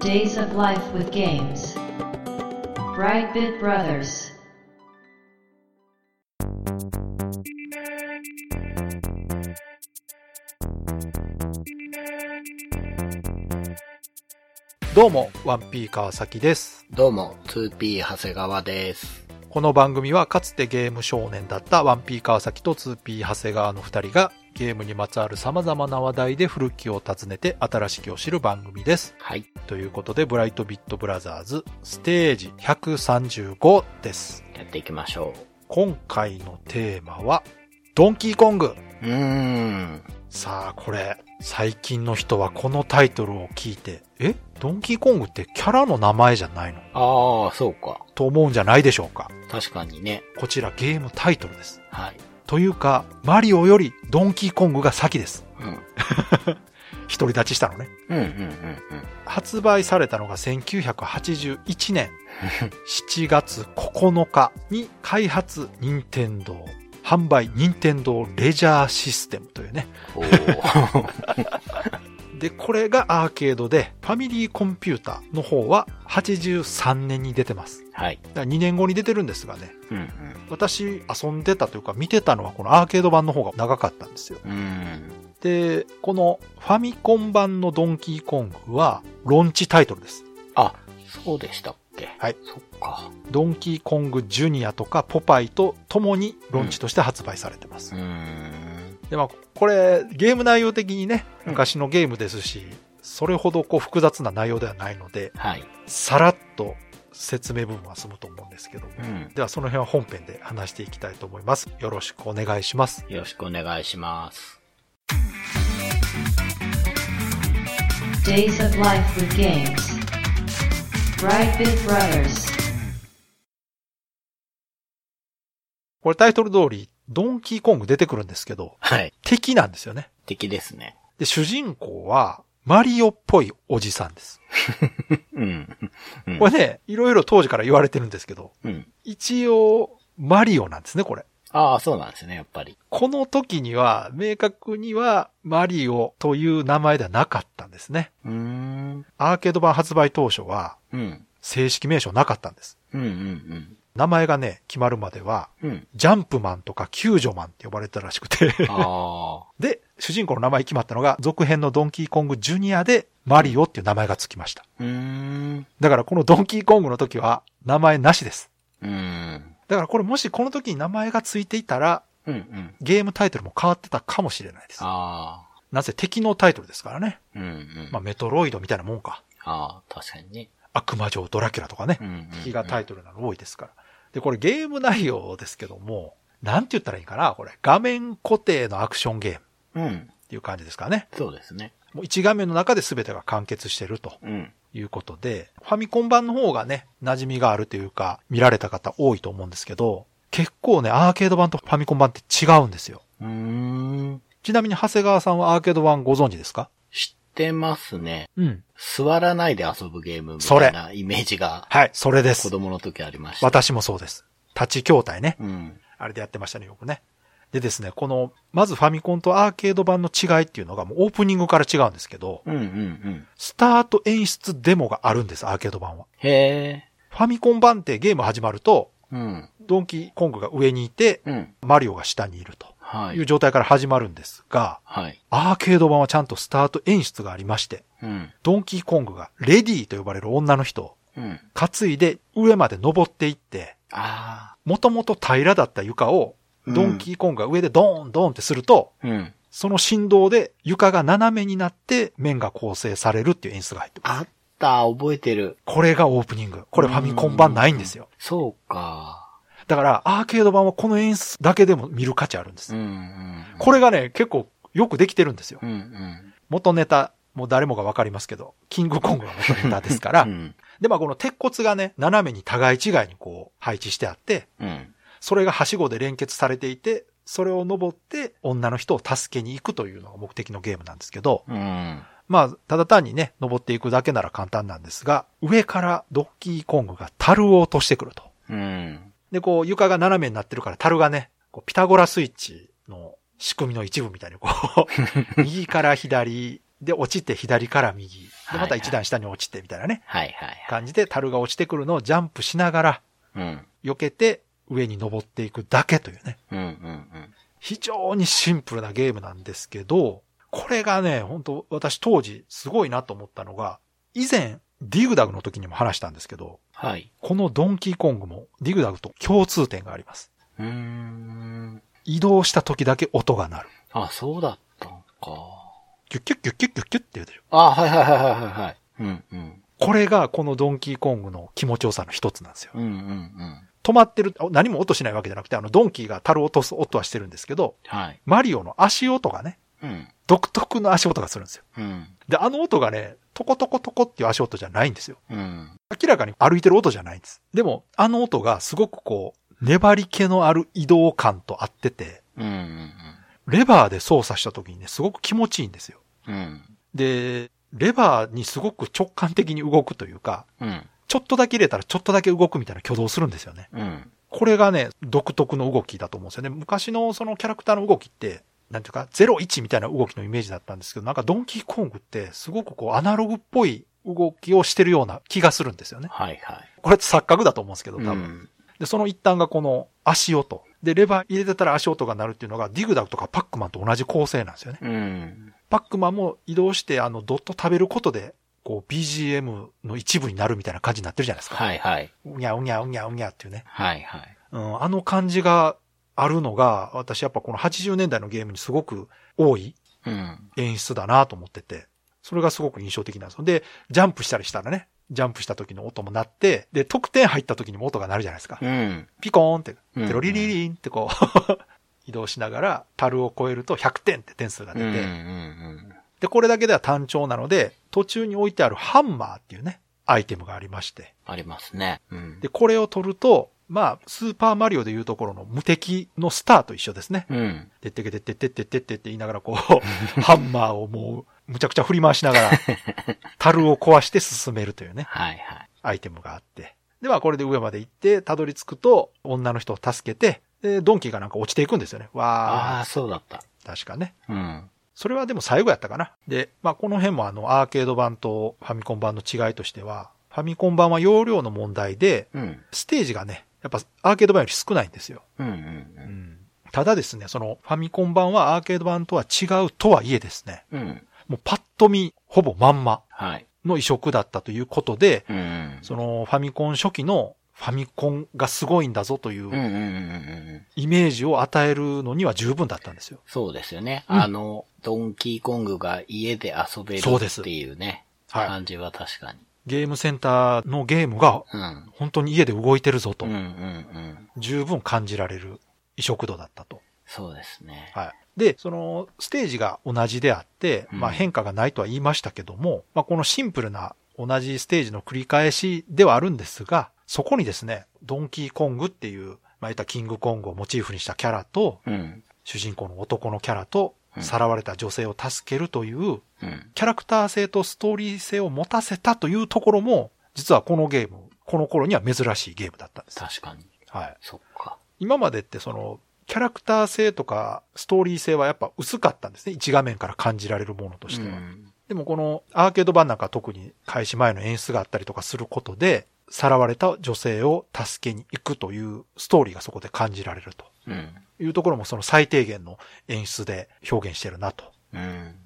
Days of Life with Games. Brightbit Brothers. どうも、ワンピー川崎です。どうも、2P 長谷川です。この番組はかつてゲーム少年だったワンピー川崎と 2P 長谷川の二人がゲームにまつわる様々な話題で古きを訪ねて新しきを知る番組です。はい。ということで、ブライトビットブラザーズステージ135です。やっていきましょ今回のテーマは、ドンキーコング。う。うーん。さあ、これ、最近の人はこのタイトルを聞いて、え？ドンキーコングってキャラの名前じゃないの？ああ、そうか。と思うんじゃないでしょうか。確かにね。こちらゲームタイトルです。はい。というか、マリオよりドンキーコングが先です。うん。独り立ちしたのね。うん、うん、うん、発売されたのが1981年 7月9日に開発任天堂販売任天堂レジャーシステムというね。で、これがアーケードで、ファミリーコンピューターの方は83年に出てます。はい。だから2年後に出てるんですがね、うん、私遊んでたというか見てたのはこのアーケード版の方が長かったんですよ。うん。うん。で、このファミコン版のドンキーコングは、ロンチタイトルです。あ、そうでしたっけ？はい。そっか。ドンキーコングジュニアとかポパイと共にロンチとして発売されてます。うーん。で、まあ、これ、ゲーム内容的にね、うん昔のゲームですし、それほどこう複雑な内容ではないので、はい。さらっと説明部分は済むと思うんですけども。うん。では、その辺は本編で話していきたいと思います。よろしくお願いします。よろしくお願いします。Days of Life with Games. Brightbit Brothers. これタイトル通り、ドンキーコング出てくるんですけど、はい。敵なんですよね。敵ですね。で、主人公は、マリオっぽいおじさんです。うん。うんこれね、いろいろ当時から言われてるんですけど、うん。一応、マリオなんですね、これ。ああ、そうなんですね、やっぱり。この時には、明確には、マリオという名前ではなかったんですね。うーん。アーケード版発売当初は、うん。正式名称なかったんです。うん、うん、名前がね、決まるまでは、うん。うん。ジャンプマンとか救助マンって呼ばれてたらしくて。で、主人公の名前決まったのが、続編のドンキーコングジュニアで、マリオっていう名前がつきました。だからこのドンキーコングの時は、名前なしです。うん。だからこれもしこの時に名前がついていたら、うん、うん。ゲームタイトルも変わってたかもしれないです。なぜ敵のタイトルですからね。うん、うん。まあメトロイドみたいなもんか。ああ、確かにね。悪魔城ドラキュラとかねう。ん、うん。敵がタイトルなの多いですから。で、これゲーム内容ですけども、なんて言ったらいいかなこれ。画面固定のアクションゲームっうん。ていう感じですかね。そうですね。もう一画面の中で全てが完結してるとうん。いうことで、ファミコン版の方がね、馴染みがあるというか、見られた方多いと思うんですけど、結構ね、アーケード版とファミコン版って違うんですよ。うーん。ちなみに長谷川さんはアーケード版ご存知ですか？知ってますね。うん。座らないで遊ぶゲームみたいなイメージがはい、それです。子供の時ありました。私もそうです。立ち筐体ね。うん。あれでやってましたね、よくね。でですね、この、まずファミコンとアーケード版の違いっていうのがもうオープニングから違うんですけど、うん、うん、うん。スタート演出デモがあるんです、アーケード版は。へえ。ファミコン版ってゲーム始まると、うん。ドンキーコングが上にいて、うん。マリオが下にいるとはい。いう状態から始まるんですが、はい。アーケード版はちゃんとスタート演出がありまして、うん。ドンキーコングがレディーと呼ばれる女の人をうん。担いで上まで登っていって、あもともと平らだった床を、ドンキーコングが上でドーンドーンってすると、あ。うん。その振動で床が斜めになって面が構成されるっていう演出が入ってます。あった、覚えてる。これがオープニング。これファミコン版ないんですよ。そうか。だからアーケード版はこの演出だけでも見る価値あるんですうん、。うん。これがね、結構よくできてるんですよう。ん、うん。元ネタ、もう誰もがわかりますけど、キングコングが元ネタですから。うん。で、まあこの鉄骨がね、斜めに互い違いにこう配置してあって、うん。それがはしごで連結されていて、それを登って女の人を助けに行くというのが目的のゲームなんですけど、うん。まあ、ただ単にね、登っていくだけなら簡単なんですが、上からドッキーコングが樽を落としてくると。うん。で、こう床が斜めになってるから樽がね、こうピタゴラスイッチの仕組みの一部みたいにこう、右から左で、落ちて左から右。で、はいまた一段下に落ちてみたいなね、はいはいはい。感じで樽が落ちてくるのをジャンプしながら、うん。避けて上に登っていくだけというね。うんうんうん。非常にシンプルなゲームなんですけど、これがね、本当私当時すごいなと思ったのが、以前、ディグダグの時にも話したんですけど、はい。このドンキーコングもディグダグと共通点があります。うーん。移動した時だけ音が鳴る。あ、そうだったんか。キュッキュッキュッキュッキュッキュッって言うでしょ。あ、はいはいはいはいはいはい。うんうん。これがこのドンキーコングの気持ちよさの一つなんですよ。うんうんうん。止まってる、あ何も音しないわけじゃなくて、あのドンキーが樽を落とす音はしてるんですけど、はい。マリオの足音がね、うん。独特の足音がするんですよ。うん。で、あの音がね、トコトコトコっていう足音じゃないんですよ。うん。明らかに歩いてる音じゃないんです。でも、あの音がすごくこう、粘り気のある移動感と合ってて、うんうんレバーで操作した時にね、すごく気持ちいいんですよ。うん。うん。で、レバーにすごく直感的に動くというか、うん。ちょっとだけ入れたらちょっとだけ動くみたいな挙動するんですよね。うん。これがね、独特の動きだと思うんですよね。昔のそのキャラクターの動きって、なんていうか、01みたいな動きのイメージだったんですけど、なんかドンキーコングってすごくこうアナログっぽい動きをしてるような気がするんですよね。はいはい。これって錯覚だと思うんですけど、多分。うん。で、その一端がこの足音。で、レバー入れてたら足音が鳴るっていうのが、ディグダグとかパックマンと同じ構成なんですよね。うん。パックマンも移動して、あの、ドット食べることで、こう、BGM の一部になるみたいな感じになってるじゃないですか。はいはい。うにゃうにゃうにゃうにゃっていうね。はいはい。うん、あの感じがあるのが、私やっぱこの80年代のゲームにすごく多いうん。演出だなと思ってて、それがすごく印象的なんですよ。で、ジャンプしたりしたらね、ジャンプした時の音も鳴って、で、得点入った時にも音が鳴るじゃないですか。うん。ピコーンって、うんテロリリリンってこう、移動しながら、樽を超えると100点って点数がうん。う出て、ん。で、これだけでは単調なので、途中に置いてあるハンマーっていうね、アイテムがありまして、ありますね。うん。で、これを取ると、まあ、スーパーマリオでいうところの無敵のスターと一緒ですね。うん。てってけてってってってってってって言いながらこう、ハンマーをもう、むちゃくちゃ振り回しながら、樽を壊して進めるというね、はいはい。アイテムがあって。では、これで上まで行って、たどり着くと、女の人を助けて、で、ドンキーがなんか落ちていくんですよね。あわあ、そうだった。ー、確かね。うん。それはでも最後やったかな。で、まあ、この辺もあの、アーケード版とファミコン版の違いとしては、ファミコン版は容量の問題で、うん。ステージがね、やっぱアーケード版より少ないんですよ。うんうんただですね、そのファミコン版はアーケード版とは違うとはいえですね、うん。うん。もうパッと見、ほぼまんまはい。の移植だったということで、うん。そのファミコン初期のファミコンがすごいんだぞといううんうんうんうんうん。イメージを与えるのには十分だったんですよ。そうですよね。うんあの、ドンキーコングが家で遊べるっていうね。はい感じは確かに。ゲームセンターのゲームがうん。本当に家で動いてるぞとうんうんうん。十分感じられる移植度だったと。そうですね。はい。で、そのステージが同じであって、うんまあ変化がないとは言いましたけども、まあこのシンプルな同じステージの繰り返しではあるんですが、そこにですね、ドンキーコングっていう、まあ言ったキングコングをモチーフにしたキャラと、うん。主人公の男のキャラと、うんさらわれた女性を助けるという、うん。キャラクター性とストーリー性を持たせたというところも、実はこのゲーム、この頃には珍しいゲームだったんです。確かに。はい。そっか。今までってその、キャラクター性とかストーリー性はやっぱ薄かったんですね。一画面から感じられるものとしては。うんでもこのアーケード版なんか特に開始前の演出があったりとかすることで、さらわれた女性を助けに行くというストーリーがそこで感じられるとうん。いうところもその最低限の演出で表現してるなとうん。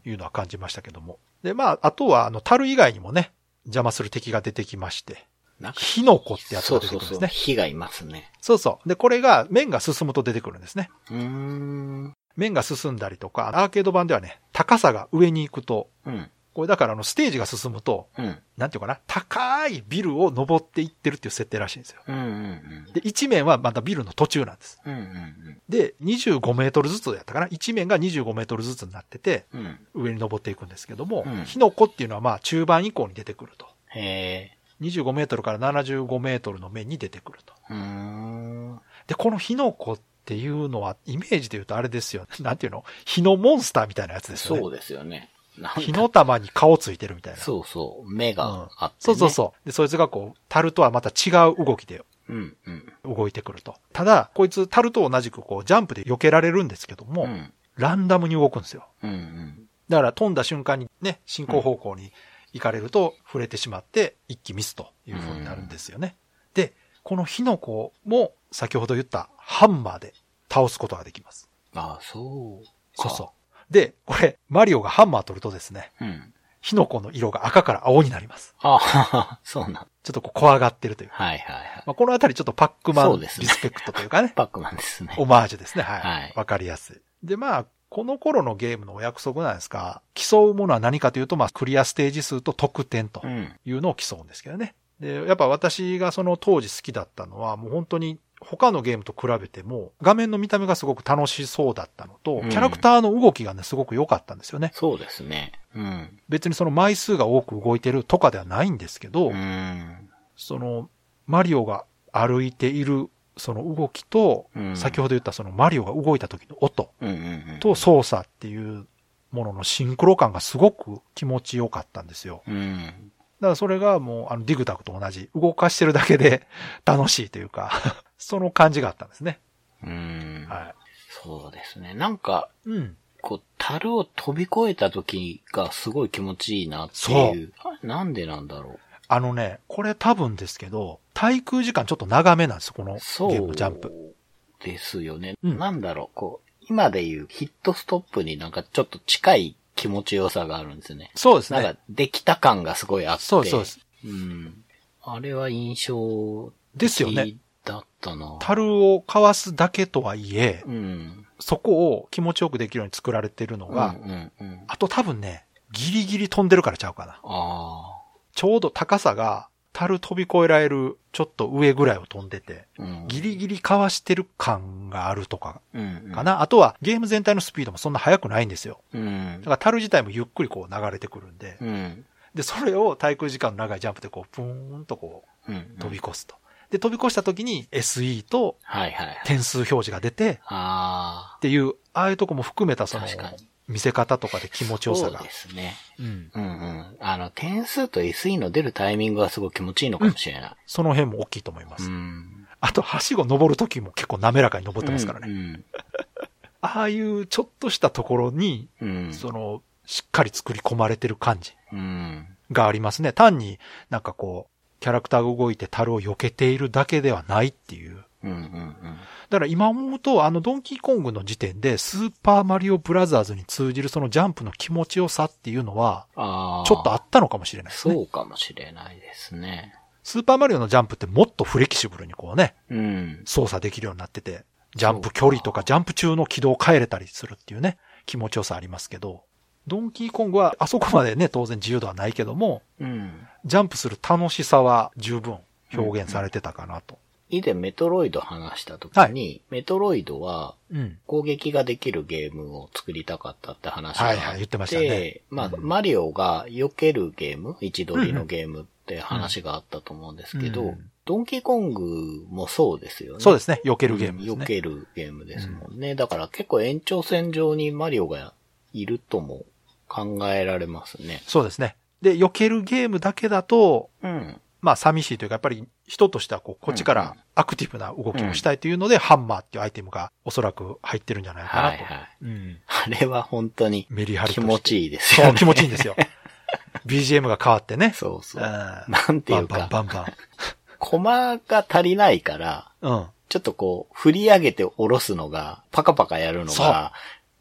いうのは感じましたけども。で、まあ、あとはあの、樽以外にもね、邪魔する敵が出てきまして、火の粉ってやつそがうそうそう。出てくるんですね。火がいますね。そうそう。で、これが面が進むと出てくるんですね。うーん。面が進んだりとか、アーケード版ではね、高さが上に行くと、うん。これだからあの、ステージが進むと、うん。なんていうかな、高いビルを登っていってるっていう設定らしいんですよ。うんうんで、一面はまたビルの途中なんです。うん。うんうんで、25メートルずつやったかな一面が25メートルずつになってて、うん。うん。上に登っていくんですけども、うん火の粉っていうのはまあ中盤以降に出てくると。へえ。25メートルから75メートルの面に出てくると。で、この火の粉っていうのは、イメージで言うとあれですよ。なんていうの？火のモンスターみたいなやつですよね。そうですよね。火の玉に顔ついてるみたいな。そうそう。目があって、ねそうそうそう。で、そいつがこう、樽とはまた違う動きでう。うんうん。動いてくると。ただ、こいつ樽と同じくこう、ジャンプで避けられるんですけども、うん。ランダムに動くんですよ。うんうん。だから飛んだ瞬間にね、進行方向に行かれると触れてしまって一気ミスという風になるんですよね。で、この火の粉も先ほど言ったハンマーで倒すことができます。ああ、そう。そうそう。で、これ、マリオがハンマー取るとですね、う。うん。火の粉の色が赤から青になります。ああ、そうなん。ちょっとこう怖がってるというか。はいはいはい。まあ、このあたりちょっとパックマンリスペクトというかね、パックマンですね。オマージュですね。はい。わ、はいかりやすい。で、まあ、この頃のゲームのお約束なんですが、競うものは何かというと、まあ、クリアステージ数と得点とうん。いうのを競うんですけどね。で、やっぱ私がその当時好きだったのは、もう本当に他のゲームと比べても、画面の見た目がすごく楽しそうだったのと、うんキャラクターの動きがね、すごく良かったんですよね。そうですね。うん。別にその枚数が多く動いてるとかではないんですけど、うん。その、マリオが歩いているその動きと、うん先ほど言ったそのマリオが動いた時の音。と操作っていうもののシンクロ感がすごく気持ちよかったんですよ。うん。だからそれがもうあのディグタクと同じ、動かしてるだけで楽しいというか、その感じがあったんですね。うん。はそうですね。なんか、い。うん。こう、樽を飛び越えた時がすごい気持ちいいなっていう。あなんでなんだろう。あのね、これ多分ですけど、滞空時間ちょっと長めなんですよ、このゲそう。ームジャンプ。ですよね。うんなんだろう、こう、今で言うヒットストップになんかちょっと近い気持ちよさがあるんですよね。そうですねなんか。、できた感がすごいあって。そうそうです。うん。あれは印象ですよね。だったな。樽をかわすだけとはいえ、うん。そこを気持ちよくできるように作られてるのうんが、うんうん。あと多分ね、ギリギリ飛んでるからちゃうかな。あちょうど高さが、樽飛び越えられるちょっと上ぐらいを飛んでて、あ。うん。ギリギリかわしてる感があるとかうんうん。かな。あとはゲーム全体のスピードもそんな速くないんですよ。うんだ。から樽自体もゆっくりこう流れてくるんで、うん。で、それを滞空時間の長いジャンプでこう、プーンとこうん。う飛び越すと。で、飛び越した時に SE と。点数表示が出て、あっていう、ああいうとこも含めたその見せ方とかで気持あ。ちよさがそうで。すね。うん。うんうん。あの、点数と SE の出るタイミングがすごい気持ちいいのかもしれない。その辺も大きいと思いまうす。ん。あと、はしご登る時も結構滑らかに登ってますからね。ね。ああいうちょっとしたところに、うん。うん。その、しっかり作り込まれてる感じうん。がありますね。単になんかこう、キャラクターが動いて樽を避けているだけではないっていう。うんうんうん。だから今思うと、あのドンキーコングの時点で、スーパーマリオブラザーズに通じるそのジャンプの気持ちよさっていうのは。ちょっとあったのかもしれないですね。そうかもしれないですね。スーパーマリオのジャンプってもっとフレキシブルにこうね、うん。操作できるようになってて、ジャンプ距離とかジャンプ中の軌道を変えれたりするっていうね、気持ちよさありますけど、ドンキーコングはあそこまでね、当然自由度はないけども、うん。ジャンプする楽しさは十分表現されてたかなと。以前メトロイド話した時に、メトロイドはうん。攻撃ができるゲームを作りたかったって話があって、はいはい言ってましたねまあ、うんマリオが避けるゲーム、位置取りのゲームって話があったと思うんですけど、うんドンキーコングもそうですよね。そうですね。避けるゲームですうん避ね。けるゲームですもんね。だから結構延長線上にマリオがいるとも考えられますね。そうですね。で、避けるゲームだけだと、うん。まあ寂しいというか、やっぱり人としてはこう、こっちかうんうんらアクティブな動きをしたいというので、ハンマーっていうアイテムがおそらく入ってるんじゃないかなと。はいはい。うん。あれは本当にメリハリ気持ちいいですそう、よね。気持ちいいんですよ。BGM が変わってね。そうそうう。ん。なんていうか、バンバンバンコマが足りないから、バン。うん。ちょっとこう、振り上げて下ろすのが、パカパカやるのが、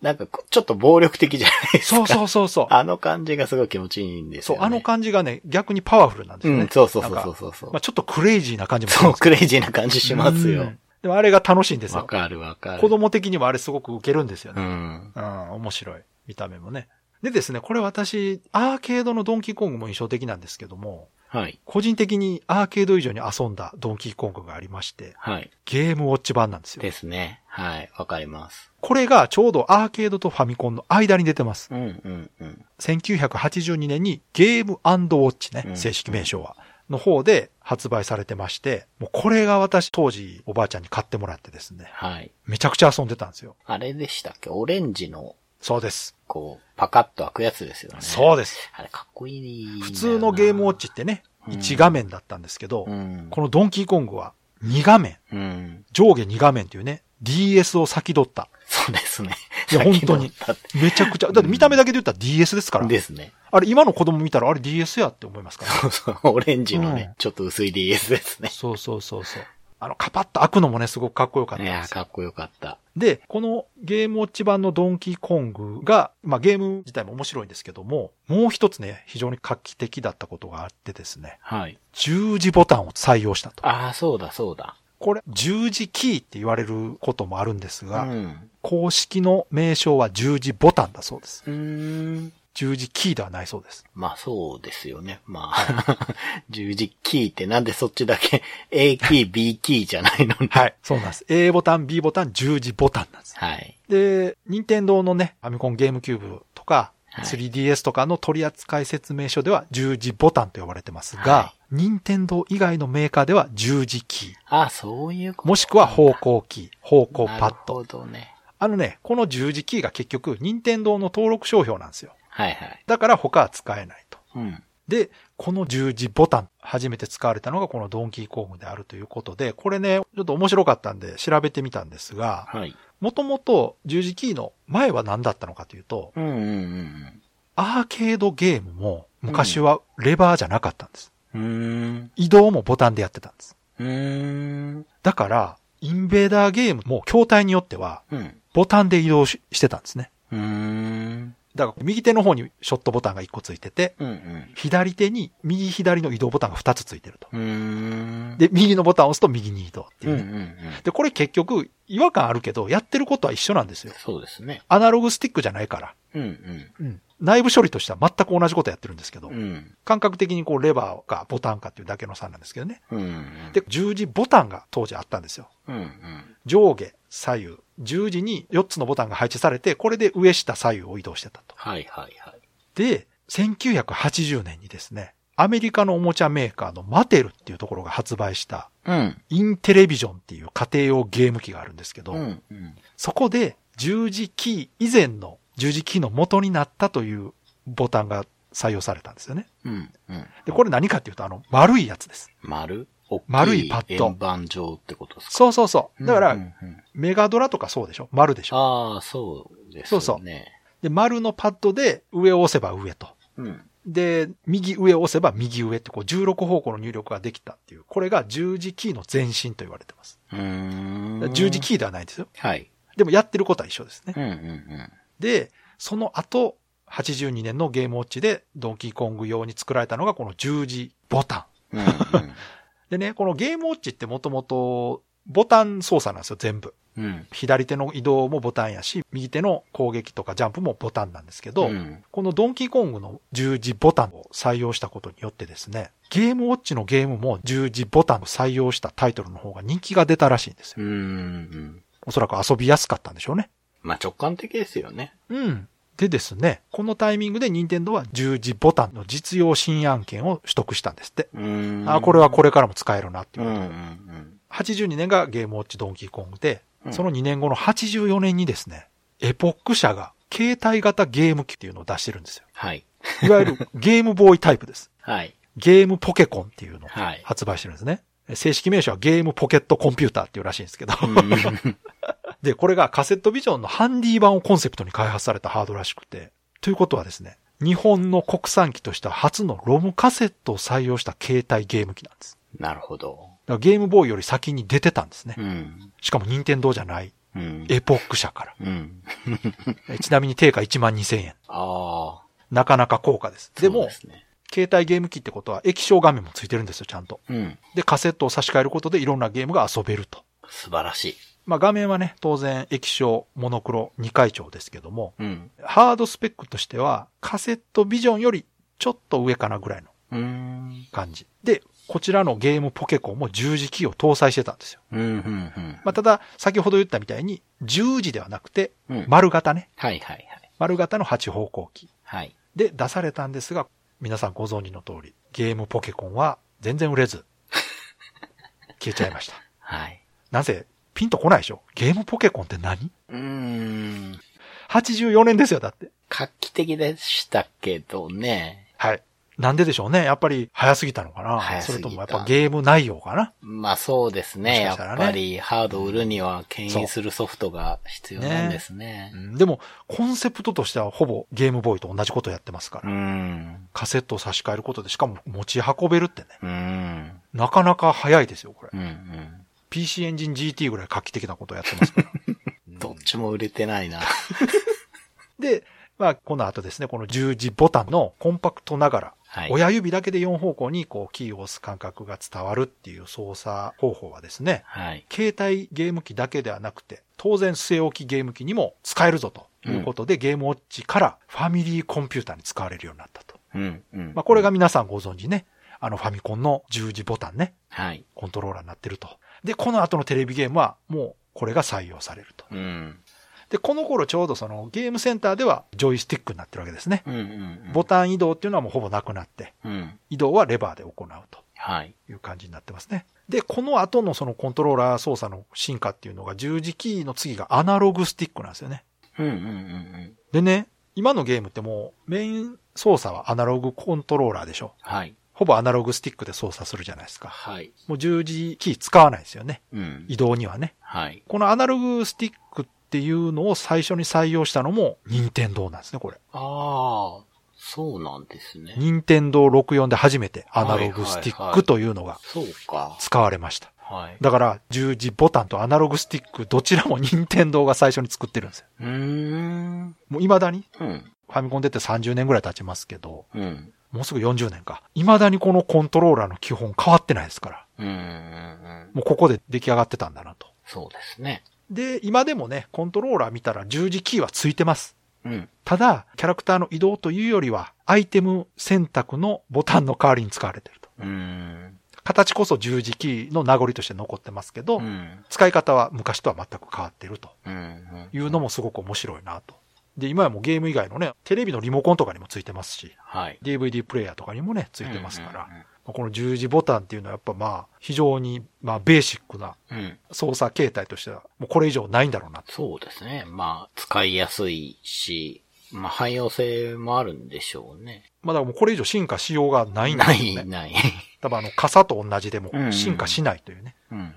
なんかこちょっと暴力的じゃないですか。そうそうそうそう。あの感じがすごい気持ちいいんですそう、よ、ね。あの感じがね、逆にパワフルなんですよね。うん、そうそうそうそうそうそう。まあちょっとクレイジーな感じもそう、クレイジーな感じしますようん。でもあれが楽しいんですよ。わかるわかる。子供的にもあれすごく受けるんですよね。うん。うん、面白い。見た目もね。でですね、これ私、アーケードのドンキーコングも印象的なんですけども、はい。個人的にアーケード以上に遊んだドンキーコングがありまして、はい。ゲームウォッチ版なんですよ。ですね。はい。わかります。これがちょうどアーケードとファミコンの間に出てます。うんうんうん。1982年にゲームウォッチね、うん正式名称は。の方で発売されてまして、もうこれが私当時おばあちゃんに買ってもらってですね、はい。めちゃくちゃ遊んでたんですよ。あれでしたっけ？オレンジの、そうです。こう、パカッと開くやつですよね。そうです。あれかっこいい。普通のゲームウォッチってね、うん1画面だったんですけど、うん。このドンキーコングは2画面、うん。上下2画面っていうね、DS を先取った。そうですね。いや、本当に。めちゃくちゃ、だって見た目だけで言ったら DS ですから。ですね。あれ、今の子供見たら、あれ DS やって思いますから。そうそう、オレンジのね、うんちょっと薄い DS ですね。そうそうそうそう。あの、カパッと開くのもね、すごくかっこよかったいや。かっこよかった。で、このゲームウォッチ版のドンキーコングが、まあゲーム自体も面白いんですけども、もう一つね、非常に画期的だったことがあってですね、はい。十字ボタンを採用したと。ああ、そうだ、そうだ。これ、十字キーって言われることもあるんですうが、ん。公式の名称は十字ボタンだそうです。うーん。十字キーではないそうです。まあそうですよね。まあ、十字キーってなんでそっちだけ A キー、B キーじゃないのに。はい。そうなんです。A ボタン、B ボタン、十字ボタンなんです。はい。で、任天堂のね、ファミコンゲームキューブとか、はい 3DS とかの取扱説明書では十字ボタンと呼ばれてますが、は任天堂以外のメーカーでは十字キー、ああ、そういうこと。もしくは方向キー、方向パなるッド。ほどね。あのね、この十字キーが結局任天堂の登録商標なんですよ。はいはい。だから他は使えないと。うん。で、この十字ボタン、初めて使われたのがこのドンキーコングであるということで、これね、ちょっと面白かったんで調べてみたんですが、はい。もともと十字キーの前は何だったのかというと、うんうんうんアーケードゲームも昔はレバーじゃなかったんです。うん。移動もボタンでやってたんです。うーん。だから、インベーダーゲームも筐体によってはうん。ボタンで移動ししてたんですね。うーん。だから右手の方にショットボタンが1個ついてて、うんうん。左手に右左の移動ボタンが2つついてると。で、右のボタンを押すと右に移動っていううんね、うんうん。で、これ結局違和感あるけど、やってることは一緒なんですよ。そうですね。アナログスティックじゃないから。うんうん。うん。内部処理としては全く同じことやってるんですけど、うん。感覚的にこうレバーかボタンかっていうだけの差なんですけどね。うん。で、十字ボタンが当時あったんですよ。うんうん。上下、左右、十字に4つのボタンが配置されて、これで上下左右を移動してたと。はいはいはい。で、1980年にですね、アメリカのおもちゃメーカーのマテルっていうところが発売した、うん。インテレビジョンっていう家庭用ゲーム機があるんですけど、うんうん。そこで十字キー以前の十字キーの元になったというボタンが採用されたんですよね。うんうん。で、これ何かっていうと、あの、丸いやつです。丸？丸いパッド円盤状ってことですか？そうそうそう。だから、うんうんうんメガドラとかそうでしょ？丸でしょ？ああ、そうですね。そうそうで、丸のパッドで上を押せば上と。うん。で、右上を押せば右上ってこう16方向の入力ができたっていう。これが十字キーの前身と言われてます。十字キーではないんですよ。はい。でもやってることは一緒ですね。うんうんで、その後、82年のゲームウォッチでドンキーコング用に作られたのがこの十字ボタン。うん。うんうん。でね、このゲームウォッチってもともとボタン操作なんですよ、全部。うん。左手の移動もボタンやし、右手の攻撃とかジャンプもボタンなんですけど、うんこのドンキーコングの十字ボタンを採用したことによってですね、ゲームウォッチのゲームも十字ボタンを採用したタイトルの方が人気が出たらしいんですよ。うんうん。おそらく遊びやすかったんでしょうね。まあ直感的ですよね。うん。でですね、このタイミングで任天堂は十字ボタンの実用新案件を取得したんですって。あ、これはこれからも使えるなっていううんうことで。ん82年がゲームウォッチドンキーコングで、うんその2年後の84年にですね、エポック社が携帯型ゲーム機っていうのを出してるんですよ。はい。いわゆるゲームボーイタイプです。はい。ゲームポケコンっていうのをはい。発売してるんですね。正式名称はゲームポケットコンピューターっていうらしいんですけど。うん で、これがカセットビジョンのハンディ版をコンセプトに開発されたハードらしくて。ということはですね、日本の国産機としては初のロムカセットを採用した携帯ゲーム機なんです。なるほど。ゲームボーイより先に出てたんですねう。ん。しかも任天堂じゃない、うん。エポック社から。うん。えちなみに定価1万2000円。なかなか高価です。でも、そうすね。携帯ゲーム機ってことは液晶画面もついてるんですよ、ちゃんと。うん。で、カセットを差し替えることでいろんなゲームが遊べると。素晴らしい。まあ画面はね、当然液晶、モノクロ、2回調ですけども、うん。ハードスペックとしてはカセットビジョンよりちょっと上かなぐらいの。感じ。で、こちらのゲームポケコンも十字キーを搭載してたんですよ。うん、うん、うん。まあただ、先ほど言ったみたいに十字ではなくてうん丸型ね。はい、はい、はい。丸型の8方向キー。はい。で出されたんですが、皆さんご存知の通り、ゲームポケコンは全然売れず、消えちゃいました。はい。なぜ、ピンとこないでしょゲームポケコンって何？うーん。?84 年ですよ、だって。画期的でしたけどね。はい。なんででしょうね。やっぱり早すぎたのかな。それともやっぱゲーム内容かな。まあそうですね。やっもしかしたらねぱりハード売るには牽引するソフトが必要なんですねう。んでも、コンセプトとしてはほぼゲームボーイと同じことをやってますかうら。ん。カセットを差し替えることで、しかも持ち運べるってね。うん。なかなか早いですよ、これ。うん。うん。PC エンジン GT ぐらい画期的なことをやってますから。どっちも売れてないな。で、まあ、この後ですね、この十字ボタンのコンパクトながら、はい。親指だけで4方向にこうキーを押す感覚が伝わるっていう操作方法はですね、はい。携帯ゲーム機だけではなくて、当然据え置きゲーム機にも使えるぞということで、ゲームウォッチからファミリーコンピューターに使われるようになったと。うん。うん。まあ、これが皆さんご存知ね、あのファミコンの十字ボタンね、はい。コントローラーになってると。で、この後のテレビゲームはもうこれが採用されると。うん。で、この頃ちょうどそのゲームセンターではジョイスティックになってるわけですね。うん。うん。ボタン移動っていうのはもうほぼなくなって、うん。移動はレバーで行うとはい。いう感じになってますね。で、この後のそのコントローラー操作の進化っていうのが十字キーの次がアナログスティックなんですよね。うん。うん。うん。でね、今のゲームってもうメイン操作はアナログコントローラーでしょ。はい。ほぼアナログスティックで操作するじゃないですか。はい。もう十字キー使わないですよね。うん。移動にはね。はい。このアナログスティックっていうのを最初に採用したのも任天堂なんですね、これ。ああ、そうなんですね。任天堂64で初めてアナログスティックというのがそうか。使われました。はい。だから、十字ボタンとアナログスティックどちらも任天堂が最初に作ってるんですよ。うーん。もう未だにうん。ファミコン出て30年ぐらい経ちますけど、うん。もうすぐ40年か。未だにこのコントローラーの基本変わってないですから。うん。うん。もうここで出来上がってたんだなと。そうですね。で、今でもね、コントローラー見たら十字キーはついてます。うん。ただ、キャラクターの移動というよりは、アイテム選択のボタンの代わりに使われていると。うーん。形こそ十字キーの名残として残ってますけど、うん。使い方は昔とは全く変わっているとうん。いうのもすごく面白いなと。で、今はもうゲーム以外のね、テレビのリモコンとかにもついてますし、はい。DVD プレイヤーとかにもね、ついてますから、うんまあこの十字ボタンっていうのはやっぱまあ、非常にまあ、ベーシックなうん。うん。操作形態としては、もうこれ以上ないんだろうなと。そうですね。まあ、使いやすいし、まあ、汎用性もあるんでしょうね。まあだからもうこれ以上進化しようがないんでない、すよね。ない。多分あの、傘と同じでもうんうん進化しないというね。うん。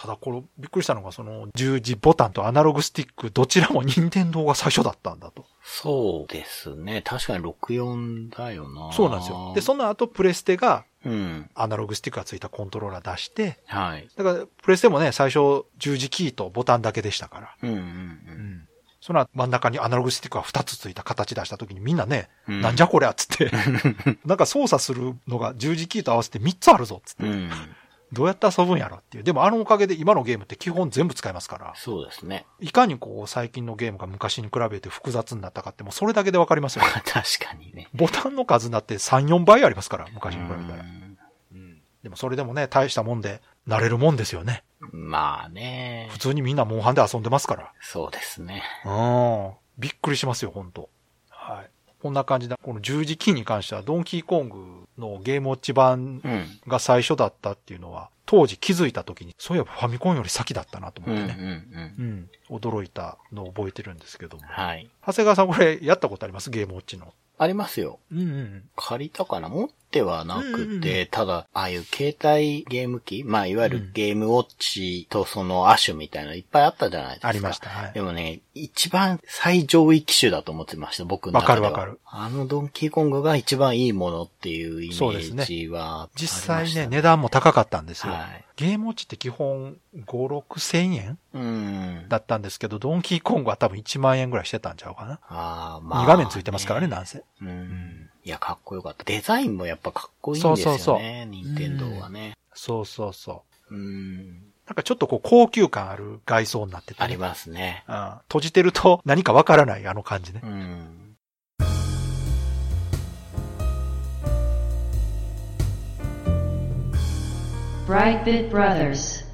ただこれ、びっくりしたのが、その、十字ボタンとアナログスティック、どちらも任天堂が最初だったんだと。そうですね。確かに64だよな。そうなんですよ。で、その後、プレステが、うん。アナログスティックがついたコントローラー出して、はい。だから、プレステもね、最初、十字キーとボタンだけでしたから。うんうんうん。その後真ん中にアナログスティックが2つついた形出した時にみんなね、うんなんじゃこりゃっつって、なんか操作するのが十字キーと合わせて3つあるぞっつって、うん。うん。どうやって遊ぶんやろっていう。でもあのおかげで今のゲームって基本全部使えますから、そうですね。いかにこう最近のゲームが昔に比べて複雑になったかってもうそれだけでわかりますよね。確かにね。ボタンの数になって3、4倍ありますから、昔に比べたら。うんでもそれでもね、大したもんで、慣れるもんですよね。まあね普。通にみんなモンハンで遊んでますから。そうですね。うん。びっくりしますよ、本当はい。こんな感じで、この十字キーに関しては、ドンキーコングのゲームウォッチ版うん。が最初だったっていうのは、当時気づいた時に、そういえばファミコンより先だったなとうんうんう思ってね。ん。うん。驚いたのを覚えてるんですけども。はい。長谷川さんこれやったことあります？ゲームウォッチの。ありますよ。うんうん。借りたかな？持ってはなくて、ただ、ああいう携帯ゲーム機まあ、いわゆうんるゲームウォッチとその亜種みたいなのいっぱいあったじゃないですか。ありました。はい。でもね、一番最上位機種だと思ってました、僕の中では。わかるわかるあのドンキーコングが一番いいものっていうイメーそうですねジはありま実際ね、値段も高かったんですよ。はい。ゲームウォッチって基本5、6千円うん。だったんですけど、ドンキーコングは多分1万円ぐらいしてたんちゃうかな。ああ、まあ、2画面ついてますからね、なんせ。うん。いや、かっこよかった。デザインもやっぱかっこいいんですよね。そうそうそう任天堂はね。そうそうそう。うん。なんかちょっとこう高級感ある外装になってて、ね。ありますね。うん。閉じてると何かわからないあの感じねう。ん。Brightbit Brothers.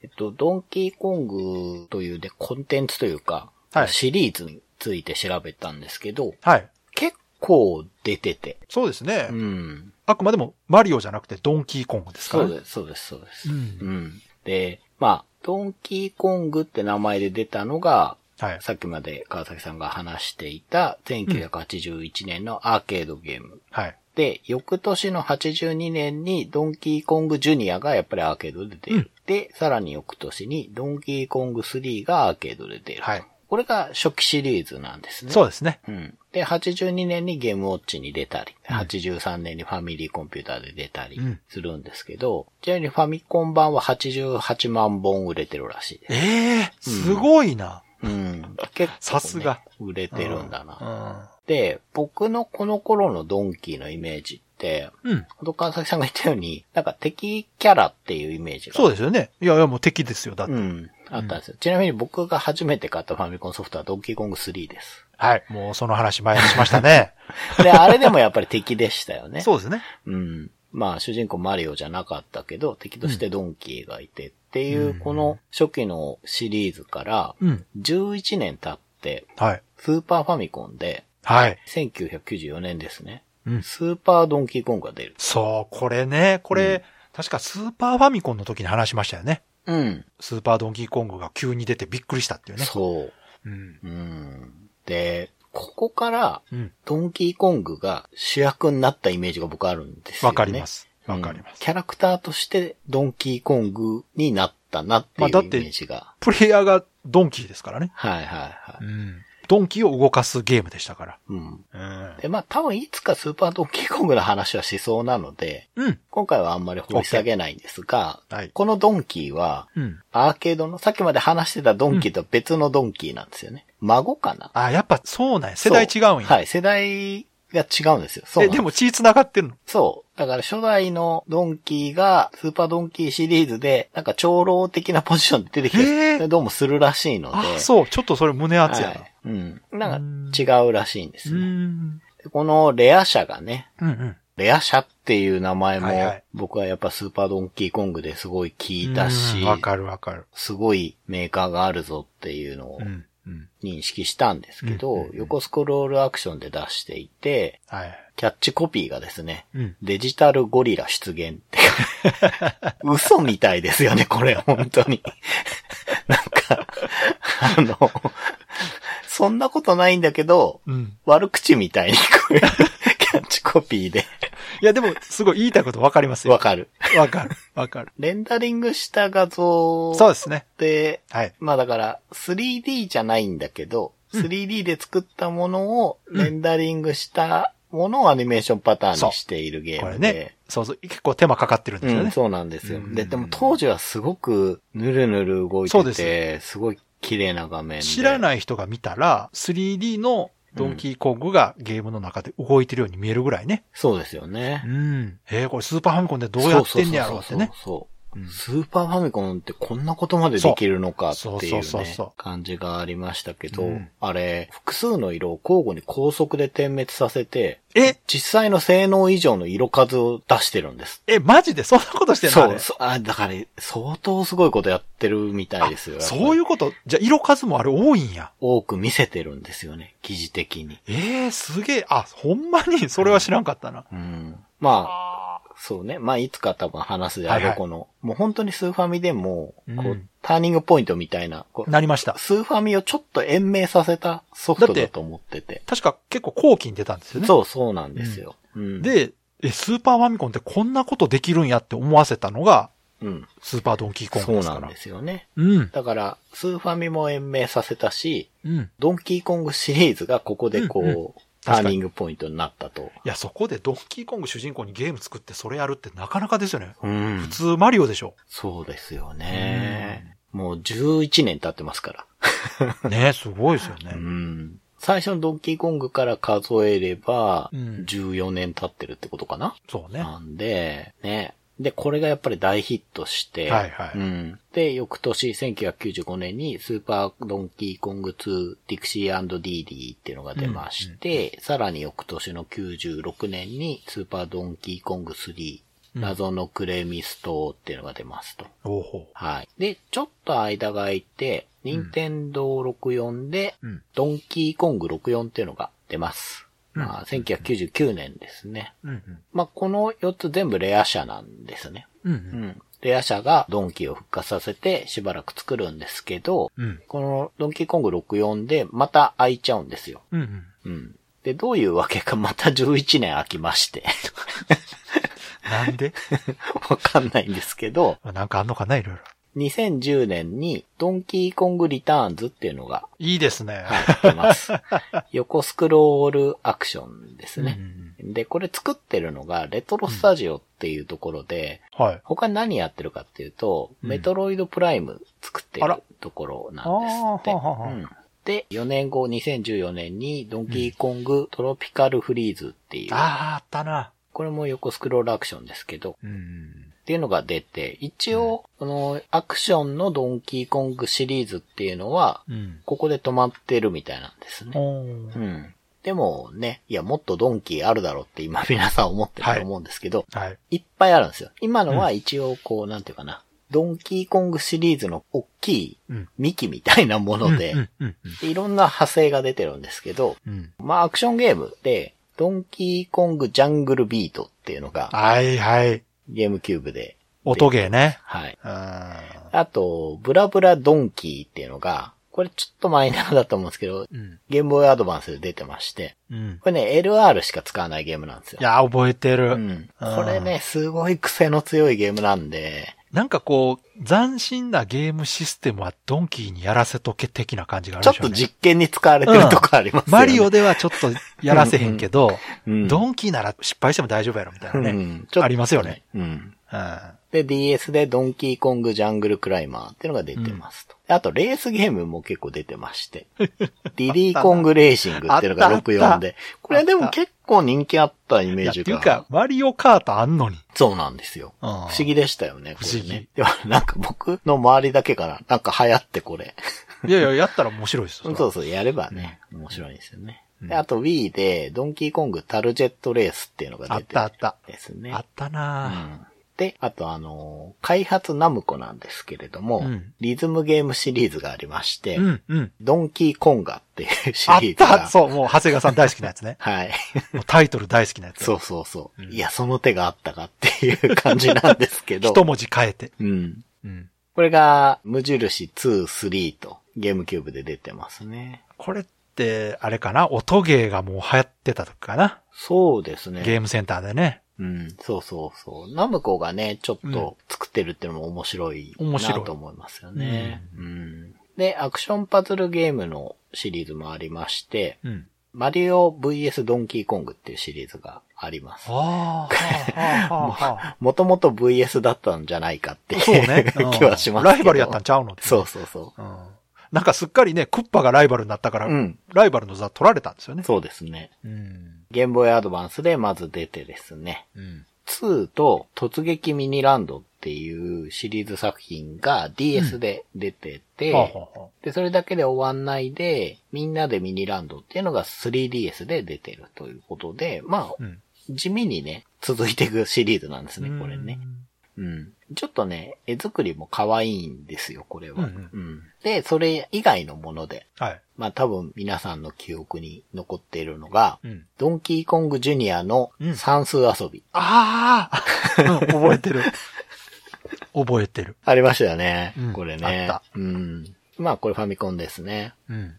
えっと、ドンキーコングというね、コンテンツというか、はいシリーズについて調べたんですけど、はい。結構出てて。そうですね。うん。あくまでもマリオじゃなくてドンキーコングですからね。そうです、そうです、そうです。うんうん。で、まあ、ドンキーコングって名前で出たのが、はい。さっきまで川崎さんが話していた1981年のアーケードゲーム。はい。で、翌年の82年にドンキーコングジュニアがやっぱりアーケードで出る。うんで、さらに翌年にドンキーコング3がアーケードで出る。はい。これが初期シリーズなんですね。そうですね。うん。で、82年にゲームウォッチに出たり、うん83年にファミリーコンピューターで出たりうんするんですけど、ちなみにファミコン版は88万本売れてるらしいです。ええすごいな。うん。結構、ね、さすが。売れてるんだな。な。で、僕のこの頃のドンキーのイメージって、うん。うん。ほど川崎さんが言ったように、なんか敵キャラっていうイメージが。そうですよね。いやいや、もう敵ですよ。だって。うん。あったんですよ。ちなみに僕が初めて買ったファミコンソフトはドンキーコング3です。はい。もうその話前にしましたね。で、あれでもやっぱり敵でしたよね。そうですね。うん。まあ、主人公マリオじゃなかったけど、敵としてドンキーがいてっていう、うんこの初期のシリーズから、うん。11年経って、はい。スーパーファミコンで、はい。1994年ですね。うん。スーパードンキーコングが出る。そう、これね、これ、確かスーパーファミコンの時に話しましたよね。うん。スーパードンキーコングが急に出てびっくりしたっていうね。そう。うん。うん。で、ここから、うん。ドンキーコングが主役になったイメージが僕あるんですよ、ね。わかります。わかります。うんキャラクターとしてドンキーコングになったなっていうイメまあだってージが。プレイヤーがドンキーですからね。はいはいはい。うん。ドンキーを動かすゲームでしたから。うん。うん。で、まあ多分いつかスーパードンキーコングの話はしそうなので、うん。今回はあんまり掘り下げないんですが、はい。このドンキーは、うん。アーケードの、さっきまで話してたドンキーとは別のドンキーなんですよね。孫かな？あ、やっぱそうなんや。世代違うんや。はい、世代が違うんですよ。そうえ、でも血繋がってるの？そう。だから初代のドンキーが、スーパードンキーシリーズで、なんか長老的なポジションで出てきへて、ーどうもするらしいので。あ、そう。ちょっとそれ胸熱やな。はい。うん。なんか違うらしいんですうね。このレア社がね、うんうん。レア社っていう名前も僕はやっぱスーパードンキーコングですごい聞いたしうん、わかるわかる。すごいメーカーがあるぞっていうのをうん。うん。認識したんですけど横スクロールアクションで出していて、はい。キャッチコピーがですね、うん。デジタルゴリラ出現って。嘘みたいですよね、これ、本当に。なんか、あの、そんなことないんだけど、うん。悪口みたいに聞こえるキャッチコピーで。いや、でも、すごい言いたいことわかりますよ。わかる。わかる。わかる。レンダリングした画像そうですね。で、はい。まあだから、3D じゃないんだけど、うん 3D で作ったものをレンダリングしたものをアニメーションパターンにしているゲームで。ね。そうそう。結構手間かかってるんですよね。うん、そうなんですよ。うんで、でも当時はすごくぬるぬる動いそうでてて、すごい綺麗な画面で。知らい。ない人が見たら、3D のドンキーコングがゲームの中で動いてるように見えるぐらいね。そうですよねう。ん。えー、これスーパーファミコンでどうやってんねやろうってね。そうそうそうそううんスーパーファミコンってこんなことまでできるのかっていう感じがありましたけど、うんあれ、複数の色を交互に高速で点滅させて、え？実際の性能以上の色数を出してるんです。え、マジで？そんなことしてんの？そう、そあ、だから、相当すごいことやってるみたいですよ。そうういうこと？じゃあ色数もあれ多いんや。多く見せてるんですよね、記事的に。ええー、すげえ。あ、ほんまに？それは知らんかったな。うん。まあ、そうね。まあ、いつか多分話すであろうこの、もう本当にスーファミでも、こう、うんターニングポイントみたいな、こうなりました。スーファミをちょっと延命させたソフトだと思ってて。確か結構後期に出たんですよね。そう、そうなんですよ。うん。、で、え、スーパーファミコンってこんなことできるんやって思わせたのが、うん。スーパードンキーコングですから。そうなんですよね。うん。だから、スーファミも延命させたし、うん。ドンキーコングシリーズがここでこう、ターニングポイントになったと。いや、そこでドンキーコング主人公にゲーム作ってそれやるってなかなかですよね。うん普。通マリオでしょ。そうですよね。もう11年経ってますから。ねすごいですよね。うん。最初のドンキーコングから数えれば、うん14年経ってるってことかな、そうね。なんで、ね。で、これがやっぱり大ヒットして、はいはいうん。で、翌年、1995年に、スーパードンキーコング2ディクシーディーディーっていうのが出まして、さらに翌年の96年に、スーパードンキーコング3、うん謎のクレミストっていうのが出ますと。おうほはい。で、ちょっと間が空いて、任天堂64で、う。うん。ドンキーコング64っていうのが出ます。まあ、1999年ですね。うんうん。まあ、この4つ全部レア社なんですね。うんう。うんん。レア社がドンキーを復活させてしばらく作るんですけど、うん。このドンキーコング64でまた開いちゃうんですよ。うんうん。うん。で、どういうわけかまた11年空きまして。なんで？わかんないんですけど、なんかあんのかないろいろ。2010年にドンキーコングリターンズっていうのがいいですね。出ます。横スクロールアクションですね。うんで、これ作ってるのがレトロスタジオっていうところで、はい。他に何やってるかっていうと、うんメトロイドプライム作ってるところなんですって。で、4年後、2014年にドンキーコングトロピカルフリーズっていう、ああ、あったな。これも横スクロールアクションですけど、うん。っていうのが出て、一応、このアクションのドンキーコングシリーズっていうのは、うん。ここで止まってるみたいなんですね。うん。でもね、いや、もっとドンキーあるだろうって今皆さん思ってると思うんですけど、はい。い、っぱいあるんですよ。今のは一応こう、なんていうかな、ドンキーコングシリーズの大きいうん。幹みたいなもので、いろんな派生が出てるんですけど、うん。うん。まあアクションゲームで、ドンキーコングジャングルビートっていうのがはいはい。ゲームキューブで、音ゲーね。はい。うん。あと、ブラブラドンキーっていうのが、これちょっとマイナーだと思うんですけど、うん。ゲームボーイアドバンスで出てまして、うん。これね、LR しか使わないゲームなんですよい。や、覚えてる。うん。これね、すごい癖の強いゲームなんで、なんかこう、斬新なゲームシステムはドンキーにやらせとけ的な感じがあるちょっと。実験に使われてるとこありますよね。マリオではちょっとやらせへんけど、うんドンキーなら失敗しても大丈夫やろみたいなね。うんありますよね。うん。うん。で、DS でドンキーコングジャングルクライマーっていうのが出てますと。あと、レースゲームも結構出てまして。ディディコングレーシングっていうのがあったあった64で。これでも結構人気あったイメージが。っていうか、マリオカートあんのに。そうなんですよ。うん不思議でしたよね、これ不思議ね。でもなんか僕の周りだけかな。なんか流行ってこれ。いやいや、やったら面白いですよ。そうそう、やればね、面白いですよね。あと Wii で、ドンキーコングタルジェットレースっていうのがあ出ってたあった。ですね。あったうなぁ。んで、あとあのー開発ナムコなんですけれども、うんリズムゲームシリーズがありまして、うん、うん。ドンキーコンガっていうシあっリーズが。たそう、もう長谷川さん大好きなやつね。はい。タイトル大好きなやつ。そうそうそう、うんいや、その手があったかっていう感じなんですけど。一文字変えて。うん。うん。これが、無印2、3とゲームキューブで出てますね。これって、あれかな？音ゲーがもう流行ってた時かな？そうですね。ゲームセンターでね。うん、そうそうそう。ナムコがね、ちょっと作ってるってのも面白い面白いなと思いますよね。うん。で、アクションパズルゲームのシリーズもありまして、うん。マリオ VS ドンキーコングっていうシリーズがあります。ああ。もともと VS だったんじゃないかっていうね。気はしますけど。ライバルやったんちゃうのそうそうそうん。なんかすっかりね、クッパがライバルになったから、う。うん。ライバルの座取られたんですよね。そうですね。うん。ゲームボーイアドバンスでまず出てですね。うん。2と突撃ミニランドっていうシリーズ作品が DS で出てて、はあ、はあはで、それだけで終わんないで、みんなでミニランドっていうのが 3DS で出てるということで、まあ、うん地味にね、続いていくシリーズなんですね、これね。。うん。ちょっとね、絵作りも可愛いんですよ、これは。うんうんで、それ以外のもので、はい。まあ多分皆さんの記憶に残っているのが、うん。ドンキーコングジュニアのうん算数遊び。ああ、うん覚えてる。覚えてる。ありましたよね。うんこれね。あっうん。まあこれファミコンですね。うん。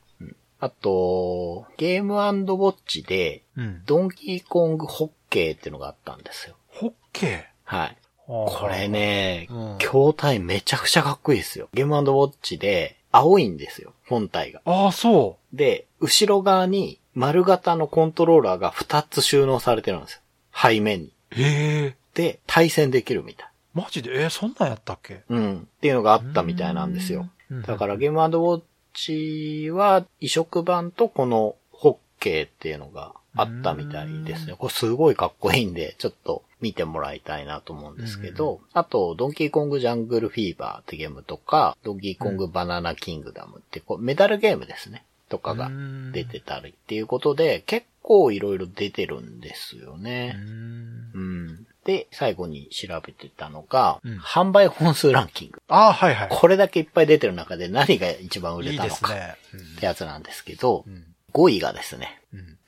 あと、ゲームウォッチで、うん。ドンキーコングホッケーっていうのがあったんですよ。ホッケはい。ー。これ。ね、うん筐体めちゃくちゃかっこいいですよ。ゲームウォッチで、青いんですよ。本体が。ああ、そで、後ろ側に丸型のコントローラーが2つ収納されてるんですよ。背面に。う。へえ。で、対戦できるみたい。マジで？えー、そんなんやったっけ？うん。っていうのがあったみたいなんですよ。うんだからゲームウォッチは移植版とこのホッケーっていうのがあったみたいですね。これすごいかっこいいんで、ちょっと見てもらいたいなと思うんですけど、あと、ドンキーコングジャングルフィーバーってゲームとか、ドンキーコングバナナキングダムってこうメダルゲームですね。とかが出てたりっていうことで、結構いろいろ出てるんですようね。んうん。で、最後に調べてたのが、うん販売本数ランキング。ああ、はいはい。これだけいっぱい出てる中で何が一番売れいいたのか。ってやつなんですけどう、ん。5位がですね、うん。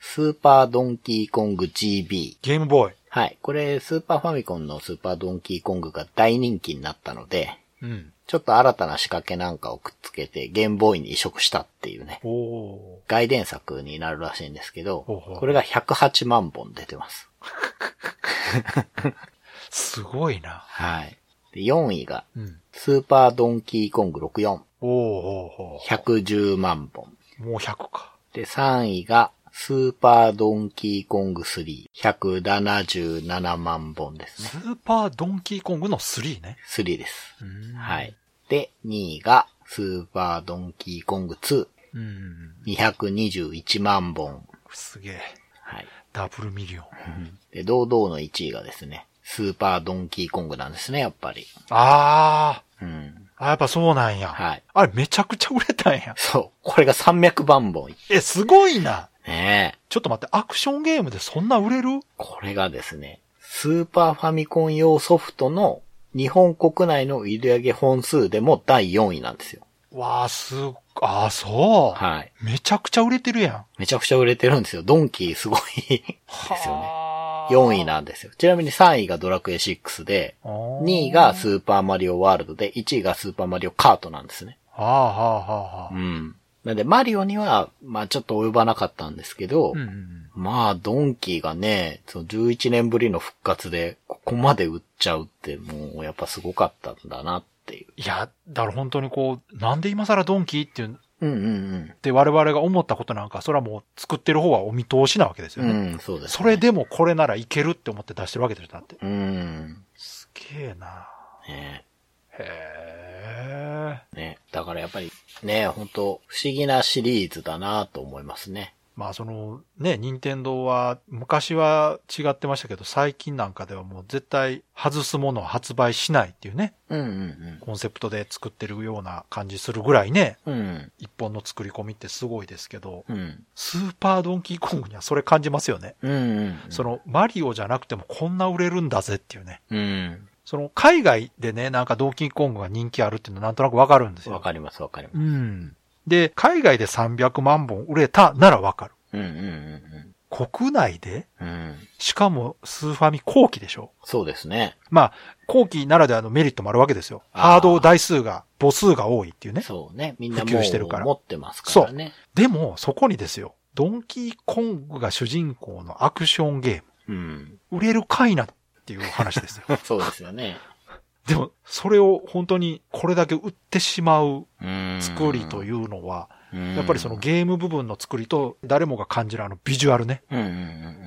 スーパードンキーコング GB。ゲームボーイ。はい。これ、スーパーファミコンのスーパードンキーコングが大人気になったので、うん。ちょっと新たな仕掛けなんかをくっつけて、ゲームボーイに移植したっていうね、おお外伝作になるらしいんですけどほうほう、これが108万本出てます。ー。すごいな。はい。で4位が、うん。スーパードンキーコング64、おおお110万本。もう100か。で、3位が、スーパードンキーコング3、177万本ですスね。ーパードンキーコングの3ね。3です。うんはい。で、2位が、スーパードンキーコング2、うん。221万本。すげえ。はい。ダブルミリオン。で、堂々の1位がですね、スーパードンキーコングなんですね、やっぱり。あうん。あ。あ、やっぱそうなんや。はい。あれめちゃくちゃ売れたんや。そう。これが300万本。え、すごいな。ねえ。ちょっと待って、アクションゲームでそんな売れる？これがですね、スーパーファミコン用ソフトの日本国内の売上本数でも第4位なんですよ。わあ、すっ、ああ、そう。はい。めちゃくちゃ売れてるやん。めちゃくちゃ売れてるんですよ。ドンキーすごいですよね。はあ4位なんですよ。ちなみに3位がドラクエ6で、2位がスーパーマリオワールドで、1位がスーパーマリオカートなんですね。はあはあはあはあ。うん。なんで、マリオには、まあちょっと及ばなかったんですけど、うんうんまあ、ドンキーがね、その11年ぶりの復活で、ここまで売っちゃうって、もうやっぱすごかったんだなっていう。いや、だから本当にこう、なんで今更ドンキーっていう、うんうんって我々が思ったことなんか、それはもう作ってる方はお見通しなわけですうん。よね。うん、そうです、ね。それでもこれならいけるって思って出してるわけですよ、だって。うん。すげえなねへえ。ね。だからやっぱり、ね、本当不思議なシリーズだなと思いますね。まあそのね、任天堂は昔は違ってましたけど、最近なんかではもう絶対外すものを発売しないっていうね、うんうんコンセプトで作ってるような感じするぐらいね、うん。うん。一本の作り込みってすごいですけど、うん。スーパードンキーコングにはそれ感じますよね。うんうん。そのマリオじゃなくてもこんな売れるんだぜっていうね。うん。その海外でね、なんかドンキーコングが人気あるっていうのはなんとなくわかるんですよ。わかりますわかります。うん。で、海外で300万本売れたならわかる。うんうんうん国内で？うん。うん。しかもスーファミ後期でしょ？そうですね。まあ、後期ならではのメリットもあるわけですよ。ハード台数が、母数が多いっていうね。そうね。みんなも普及してるからう持ってますからね。でも、そこにですよ、ドンキーコングが主人公のアクションゲーうん。ム、売れるかいなっていう話ですよ。そうですよね。でも、それを本当にこれだけ売ってしまううん。作りというのは、うん、やっぱりそのゲーム部分の作りと誰もが感じるあのビジュアルね。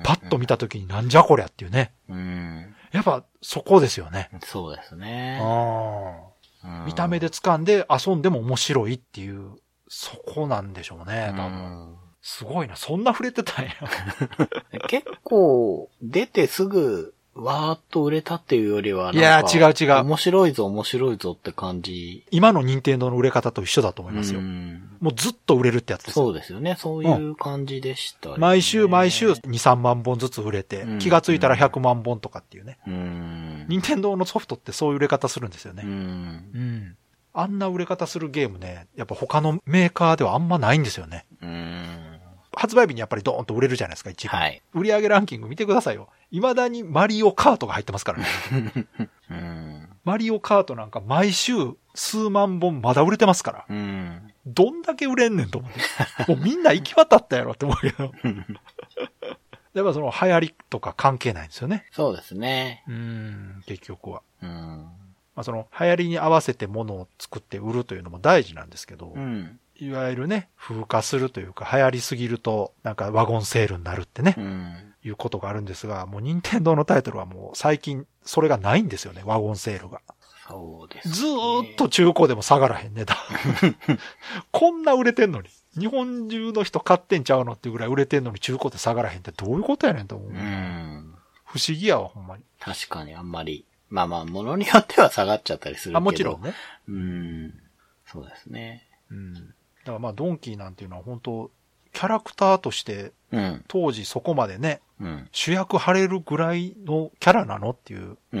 パッと見た時になんじゃこりゃっていうね。うん。やっぱそこですよね。そうですね。見た目で掴んで遊んでも面白いっていう、そこなんでしょうね。多分うんすごいな。そんな触れてたんや。結構、出てすぐ、わーっと売れたっていうよりはいやー違う違う面白いぞ、面白いぞって感じ。今の任天堂の売れ方と一緒だと思いますよ。うんもうずっと売れるってやつですよ。そうですよね。そういう感じでしたよね、毎週毎週2、3万本ずつ売れてうん、気がついたら100万本とかっていうね。うん。任天堂のソフトってそういう売れ方するんですようね。ん。うん。あんな売れ方するゲームね、やっぱ他のメーカーではあんまないんですよね。うん。発売日にやっぱりドーンと売れるじゃないですか、一番。はい。売上ランキング見てくださいよ。未だにマリオカートが入ってますからね。うん。マリオカートなんか毎週数万本まだ売れてますから。うん。どんだけ売れんねんと思って。もうみんな行き渡ったやろって思うけど。やっぱその流行りとか関係ないんですよね。そうですね。うん、結局は。うん。まあその流行りに合わせて物を作って売るというのも大事なんですけど、うん。いわゆるね、風化するというか流行りすぎるとなんかワゴンセールになるってね、うん。いうことがあるんですが、もう任天堂のタイトルはもう最近それがないんですよね、ワゴンセールが。そうです、ね。ずーっと中古でも下がらへん値段。こんな売れてんのに。日本中の人買ってんちゃうのっていうぐらい売れてんのに中古で下がらへんってどういうことやねんと思う。うん。不思議やわ、ほんまに。確かにあんまり。まあまあ、ものによっては下がっちゃったりするけど。あ、もちろん。ね。うん。そうですね。うん。だからまあ、ドンキーなんていうのは本当キャラクターとしてうん。当時そこまでね、うん。主役張れるぐらいのキャラなのっていううんう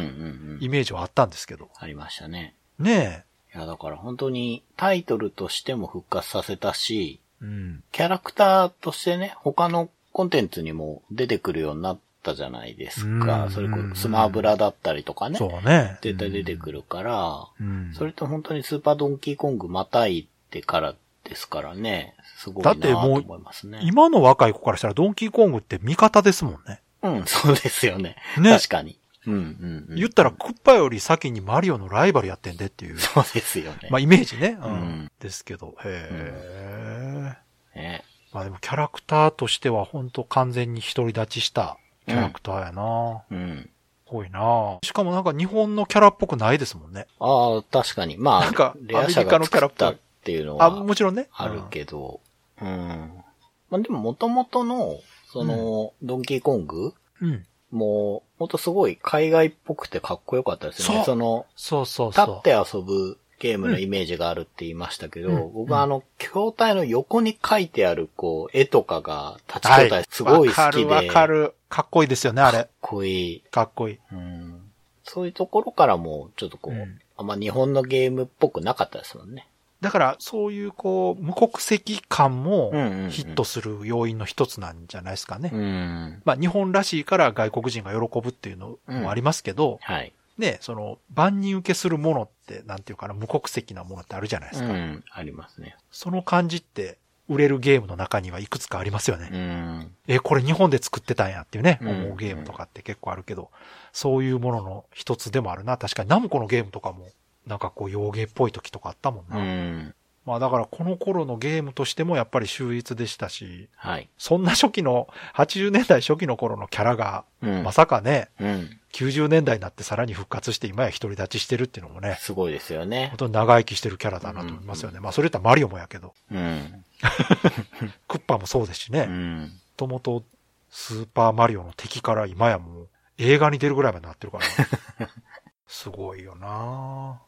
んうん。イメージはあったんですけど。ありましたね。ねいや、だから本当にタイトルとしても復活させたし、え。うん。キャラクターとしてね、他のコンテンツにも出てくるようになっったじゃないですうか。んそれこそスマブラだったりとかね。そうね。絶対出てくるから、うん。それと本当にスーパードンキーコングまたいってからですからね。すごいなとだってもう思いますね。今の若い子からしたらドンキーコングって味方ですもんね。うん、そうですよね。ね確かに。うんうん、うん。言ったらクッパより先にマリオのライバルやってんでっていう。そうですよね。まあイメージね。うん。うんですけど。へえ。ねまあでもキャラクターとしては本当完全に独り立ちしたキャラクターやな。うん。濃いな。しかもなんか日本のキャラっぽくないですもんね。ああ、確かに。まあ、なんかレア社が作ったっていうのはあ、もちろんね。あるけど、うん。まあでも元々の、その、ドンキーコングうん。うん。もう、ほんとすごい海外っぽくてかっこよかったですよね。その、そうそう立。って遊ぶゲームのイメージがあるって言いましたけど、うん僕はあの、筐体の横に書いてある、こう、絵とかが、立ち筐体すごい好きで、わかるわかる。かっこいいですよね、あかっれ。こいい。かっこいい。うん。そういうところからも、ちょっとこう、うんあんま日本のゲームっぽくなかったですもんね。だから、そういうこう、無国籍感もうんうんうんヒットする要因の一つなんじゃないですかね。うん。まあ、日本らしいから外国人が喜ぶっていうのもありますけど、はい。ね、その、万人受けするものって、なんていうかな、無国籍なものってあるじゃないですか。うん。ありますね。その感じって、売れるゲームの中にはいくつかありますよね。うん。え、これ日本で作ってたんやっていうね、うん思うゲームとかって結構あるけど、そういうものの一つでもあるな。確かにナムコのゲームとかも、なんかこう、洋芸っぽい時とかあったもんうな。ん。まあだからこの頃のゲームとしてもやっぱり秀逸でしたし、はい。そんな初期の、80年代初期の頃のキャラが、うん。まさかね、うん。90年代になってさらに復活して今や独り立ちしてるっていうのもね、すごいですよね本。当に長生きしてるキャラだなと思いますよね。まあそれ言ったらマリオもやけど、うん。クッパもそうですしね。もうん。ともとスーパーマリオの敵から今やもう映画に出るぐらいまでなってるから、すごいよな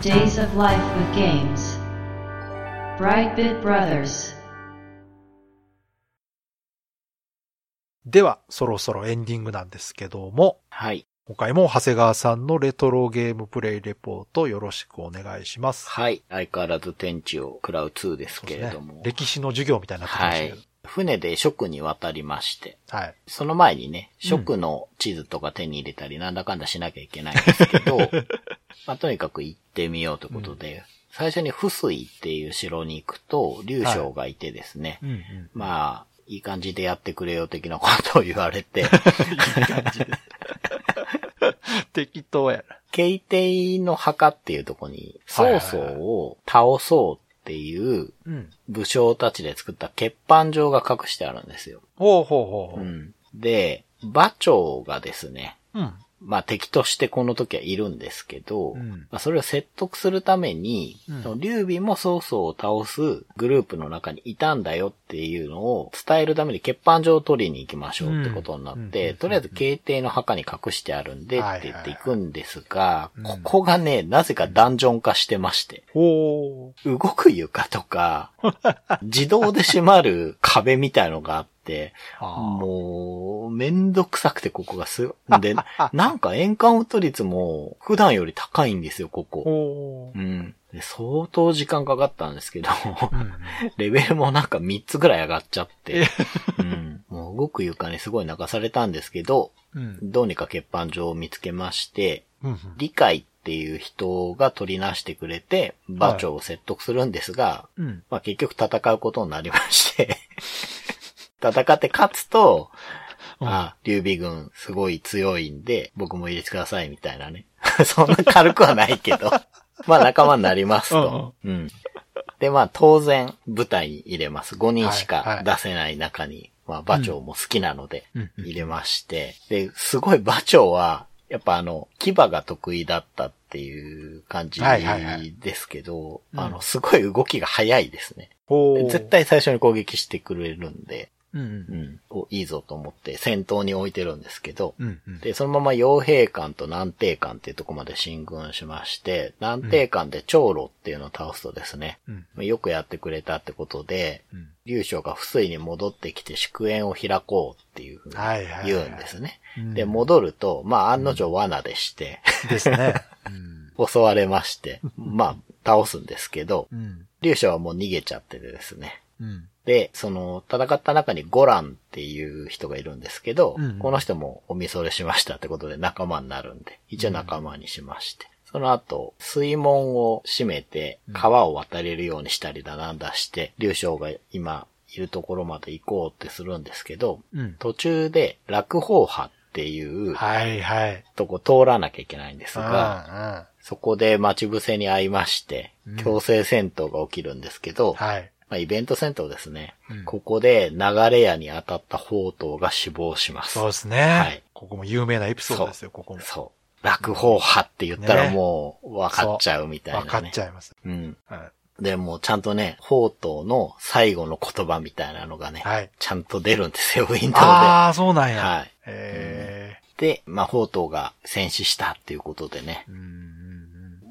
Days of Life with Games. Brightbit Brothers. では、そろそろエンディングなんですけども、はい。今回も長谷川さんのレトロゲームプレイレポートよろしくお願いします。はい。相変わらず天地を食らう2ですけれども。。歴史の授業みたいになってきまはいしたけど。。船で食に渡りまして、はい。その前にね、食の地図とか手に入れたり、なんだかんだしなきゃいけないんですけど、まあ、とにかく行ってみようということで、最初に不水っていう城に行くと、竜将がいてですね、うんうん。まあ、いい感じでやってくれよ的なことを言われて、適当やな。ケイテイの墓っていうとこに、曹はいはいはい。操を倒そうっていううん。武将たちで作った欠板状が隠してあるんですよ。ほうほうほうほう。うん。で、馬長がですね、うん。まあ敵としてこの時はいるんですけど、うん。まあそれを説得するために、うん。その劉備も曹操を倒すグループの中にいたんだよっていうのを伝えるために欠板状を取りに行きましょうってことになって、うんとりあえず慶帝の墓に隠してあるんでって言って行くんですが、ここがね、なぜかダンジョン化してまして。動く床とか、自動で閉まる壁みたいのがあって、もう、めんどくさくてここがす、で、なんかエンカウント率も普段より高いんですよ、ここ。ほうう。ん。で相当時間かかったんですけど、うん レベルもなんか3つぐらい上がっちゃって、うん。もう動く床にすごい泣かされたんですけど、うん。どうにか欠板状を見つけまして、うん。理解っていう人が取りなしてくれて、馬長を説得するんですが、うん。まあ結局戦うことになりまして、戦って勝つと、うんあ、劉備軍すごい強いんで、僕も入れてくださいみたいなね。そんな軽くはないけど、まあ仲間になりますと。うん。で、まあ当然舞台に入れます。5人しか出せない中に、まあ馬長も好きなので入れまして、で、すごい馬長は、やっぱあの、牙が得意だったっていう感じはいはいはいですけど、うんあの、すごい動きが早いですね。絶。対最初に攻撃してくれるんで、うん。うん、おいいぞと思って先頭に置いてるんですけど、うん。うん。で、そのまま傭兵艦と南帝艦っていうところまで進軍しまして、南帝艦で長老っていうのを倒すとですね、うん。よくやってくれたってことで、うん。劉将が不水に戻ってきて祝宴を開こうっていうふうにはいはいはい言うんですね。うんで、戻ると、まあ案の定罠でして、ですね。うん。襲われまして、まあ倒すんですけど、うん。劉将はもう逃げちゃっててですね。うん。で、その、戦った中にゴランっていう人がいるんですけど、うんうんこの人もお見それしましたってことで仲間になるんで、一応仲間にしまして。その後、水門を閉めて、川を渡れるようにしたりだなんだして、竜将が今いるところまで行こうってするんですけど、うん。途中で落砲派っていうはいはい。とこ通らなきゃいけないんですが、が、そこで待ち伏せに遭いましてうん、強制戦闘が起きるんですけど、はい。まあ、イベント戦闘ですね。うんここで流れ屋に当たった宝刀が死亡します。そうですね。はいここも有名なエピソードですよ、ここも。そう。落砲派って言ったらねもう分かっちゃうみたいな、ね。わかっちゃいます。うん。はい。で、もうちゃんとね、宝刀の最後の言葉みたいなのがね、はい。ちゃんと出るんですよ、ウィンドウで。ああ、そうなんや。はいえで、まあ、宝刀が戦死したっていうことでねうん。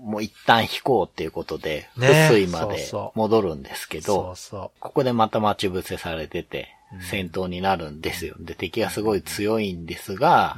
もう一旦引こうっていうことで、ね福水まで戻るんですけど、ここでまた待ち伏せされててうん、戦闘になるんですよ。で、敵がすごい強いんですが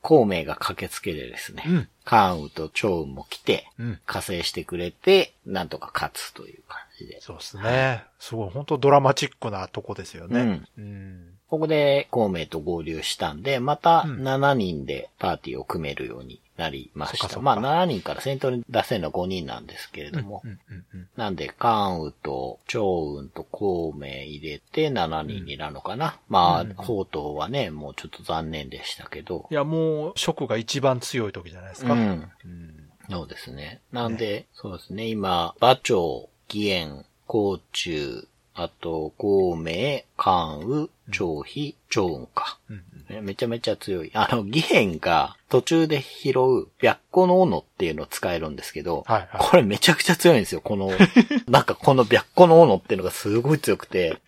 孔明が駆けつけてですね、うん。関羽と趙雲も来て、うん。加勢してくれて、なんとか勝つという感じで。そうですね。すごい、本当ドラマチックなとこですよね。うん。うん。ここで孔明と合流したんで、またうん7人でパーティーを組めるようになりました。まあ7人から戦闘に出せるのは5人なんですけれども、うんうんうんなんで、関羽と趙雲と孔明入れて7人になるのかな。まあ、うん宝刀はね、もうちょっと残念でしたけどい。や、もう、職が一番強い時じゃないですか。うん。うんそうですね。なんで、そうですね、今、馬長、義援、甲冑、あと、孔明、関羽、張飛、趙雲か。うんねめちゃめちゃ強い。あの、義援が途中で拾う白虎の斧っていうのを使えるんですけど、はいはい。これめちゃくちゃ強いんですよ。この、なんかこの白虎の斧っていうのがすごい強くて、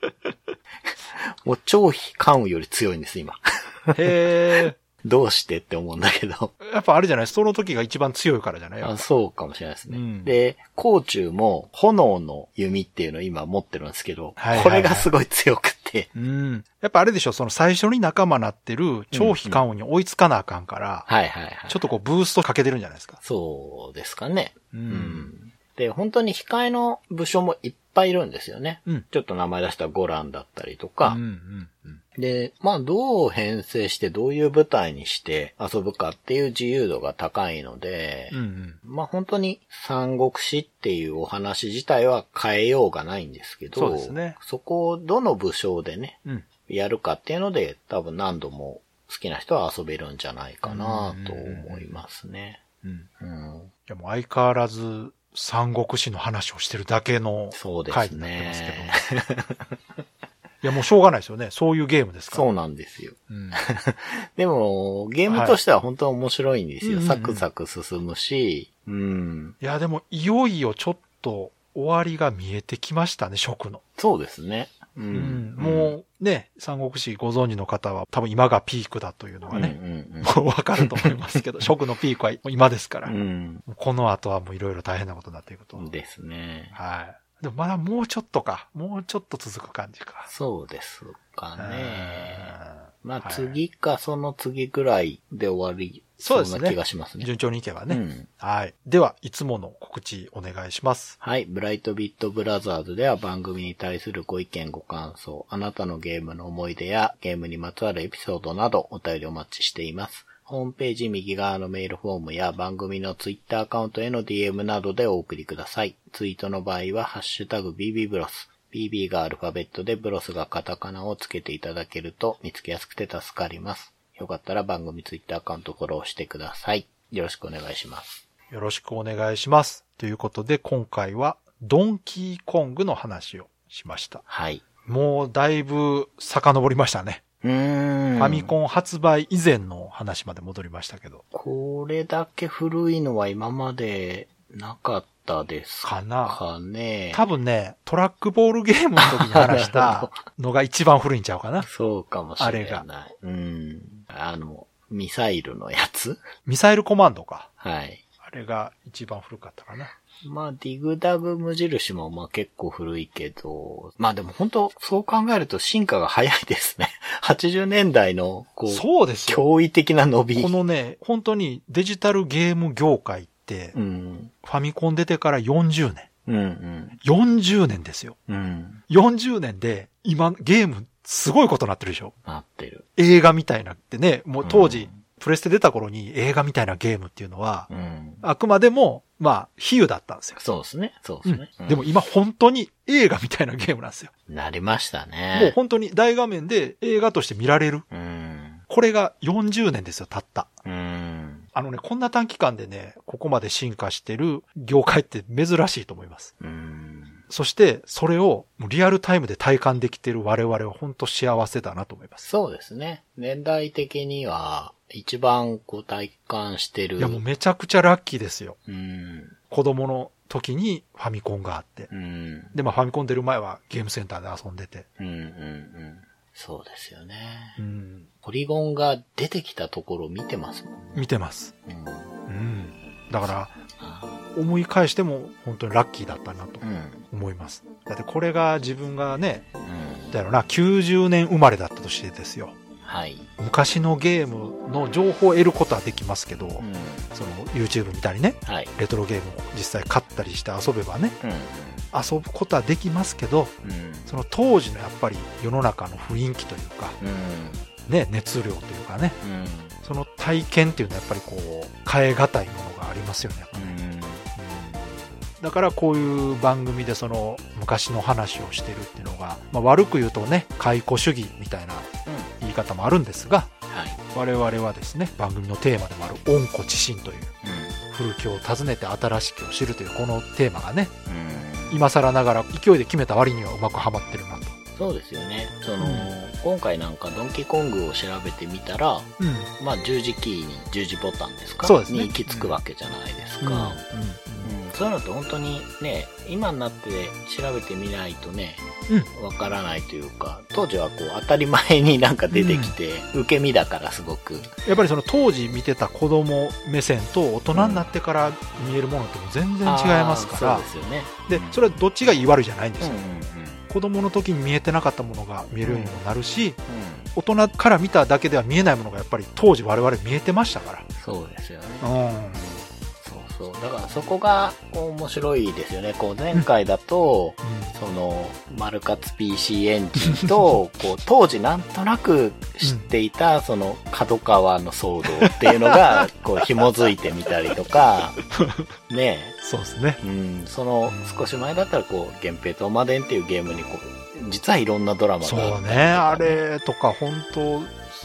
もう張飛、関羽より強いんです、今。へどうしてって思うんだけど。え。やっぱあれじゃない？その時が一番強いからじゃない？あそうかもしれないですね。うんで、甲冑も炎の弓っていうのを今持ってるんですけど、はいはいはいこれがすごい強くて、うん。やっぱあれでしょ、その最初に仲間なってる張飛関羽に追いつかなあかんから、はいはいはい。ちょっとこうブーストかけてるんじゃないですか？そうですかね。ううん。で、本当に控えの武将もいっぱいいるんですよね。うんちょっと名前出したゴランだったりとうんか。うんうん。で、まあ、どう編成してどういう舞台にして遊ぶかっていう自由度が高いので、うんうん。まあ本当に三国志っていうお話自体は変えようがないんですけど、そねそこをどの武将でね、うん。やるかっていうので多分何度も好きな人は遊べるんじゃないかなと思いますね。うん。うん。いやもう相変わらず三国志の話をしてるだけのそうです回になってますけど。ね。いやもうしょうがないですよね。そういうゲームですから。そうなんですよ。うん。でも、ゲームとしては本当面白いんですよ。はいサクサク進むし、うん。いやでもいよいよちょっと終わりが見えてきましたね、食の。そうですね。ううん。もうね、三国志ご存知の方は多分今がピークだというのがうん、ね、うんもうわかると思いますけど、食のピークは今ですから。うん。この後はもういろいろ大変なことになっていくと。うん。ですね。はい。でもまだもうちょっとか。もうちょっと続く感じか。そうですかね。まあはい次かその次ぐらいで終わりそうですねな気がしますね。順調にいけばね。うんはい。では、いつもの告知お願いします。はい。ブライトビットブラザーズでは番組に対するご意見ご感想、あなたのゲームの思い出やゲームにまつわるエピソードなどお便りお待ちしています。ホームページ右側のメールフォームや番組のツイッターアカウントへの DM などでお送りください。ツイートの場合は、ハッシュタグ BB ブロス。BB がアルファベットでブロスがカタカナをつけていただけると見つけやすくて助かります。よかったら番組ツイッターアカウントフォローしてください。よろしくお願いします。よろしくお願いします。ということで、今回はドンキーコングの話をしました。はい。もうだいぶ遡りましたね。ファミコン発売以前の話まで戻りましたけど。これだけ古いのは今までなかったですかかな。ね。多分ね、トラックボールゲームの時に話したのが一番古いんちゃうかな。そうかもしれない。あれがうん。あの、ミサイルのやつ？ミサイルコマンドか。はい。あれが一番古かったかな。まあ、ディグダグ無印もまあ結構古いけど、まあでも本当そう考えると進化が早いですね。80年代の、こう、そうですよ。驚異的な伸び。このね、本当にデジタルゲーム業界って、うん。ファミコン出てから40年。うんうん。40年ですよ。うん。40年で、今、ゲーム、すごいことになってるでしょ。なってる。映画みたいなってね、もう当時、うんプレステ出た頃に映画みたいなゲームっていうのは、うん。あくまでも、まあ、比喩だったんですよ。そうですね。そううんですね。うんでも、今本当に映画みたいなゲームなんですよ。なりましたね。もう本当に大画面で映画として見られる。うん。これが40年ですよ、たった。うん。あのね、こんな短期間でね、ここまで進化してる業界って珍しいと思います。うん。そして、それをリアルタイムで体感できてる我々は本当幸せだなと思います。そうですね。年代的には、一番こう体感してる。いや、もうめちゃくちゃラッキーですよ。うん。子供の時にファミコンがあって。うん。で、まあファミコン出る前はゲームセンターで遊んでて。うんうんうん。そうですよね。うん。ポリゴンが出てきたところを見てますもんね。見てます。うん。うん。だから、あ思い返しても本当にラッキーだったなとうん。思います。だってこれが自分がね、うん。だろうな、90年生まれだったとしてですよ。はい。昔のゲームの情報を得ることはできますけど、うん。その YouTube 見たりね、はい。レトロゲームを実際買ったりして遊べばね、うん。遊ぶことはできますけど、うん。その当時のやっぱり世の中の雰囲気というか、うん。ね、熱量というかね、うん。その体験っていうのはやっぱりこう、変え難いものがありますよね。うん。うんだからこういう番組でその昔の話をしてるっていうのが、まあ、悪く言うとね、解雇主義みたいな言い方もあるんですが、はい。我々はですね、番組のテーマでもある温故知新という、う古きを訪ねて新しきを知るというこのテーマがね、ん。うん。今更ながら勢いで決めた割にはうまくはまってるなと。そうですよね。その、うん今回なんかドンキーコングを調べてみたら、うん。まあ十字キーに十字ボタンですか？そうですねに行き着くわけじゃないですうん。か。うんそういうのって本当にね、今になって調べてみないとね、わからないというか、当時はこう当たり前になんか出てきて、受け身だからすごく。やっぱりその当時見てた子供目線と大人になってから見えるものっても全然違いますから、あーそうですよね。でうん、それはどっちがいい悪いじゃないんですよ。うんうんうん子供の時に見えてなかったものが見えるようにもなるし、う大人から見ただけでは見えないものがやっぱり当時我々見えてましたかん。そうですよね。ら。うん。そう。だからそこがこう面白いですよね。こう前回だと、その、マルカツ PC エンジンと、こう、当時なんとなく知っていた、その、角川の騒動っていうのが、こう、紐づいてみたりとか、ねそうですね。え、うん、その、少し前だったら、こう、源平とマデンっていうゲームに、こう、実はいろんなドラマがあったりとかそうね。あれとか本当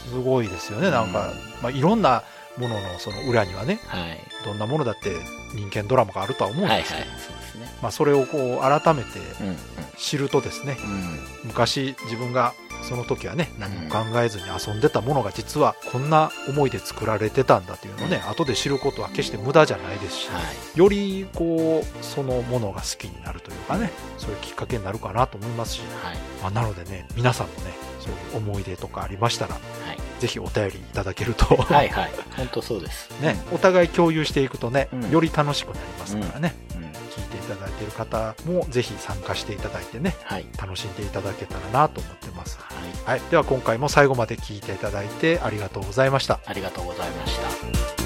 すごいですよね。なんか、まあ、いろんなもののその裏にはね、はい。どんなものだって人間ドラマがあるとは思うんはいはい。ですけど、そうですね。まあ、それをこう改めてうん、うん。知るとですね、うん。昔自分がその時はね、何も考えずに遊んでたものが実はこんな思いで作られてたんだというのをね、後で知ることは決して無駄じゃないですし、はい。よりこう、そのものが好きになるというかね、そういうきっかけになるかなと思いますし、はい。まあ、なのでね、皆さんもね、そういう思い出とかありましたら、はい。ぜひお便りいただけると、はいはい。本当そうです。ね、お互い共有していくとね、うんより楽しくなりますからね、うん。うん。聞いていただいている方もぜひ参加していただいてね、はい。楽しんでいただけたらなと思ってます。はい。はい。では今回も最後まで聞いていただいてありがとうございました。ありがとうございました。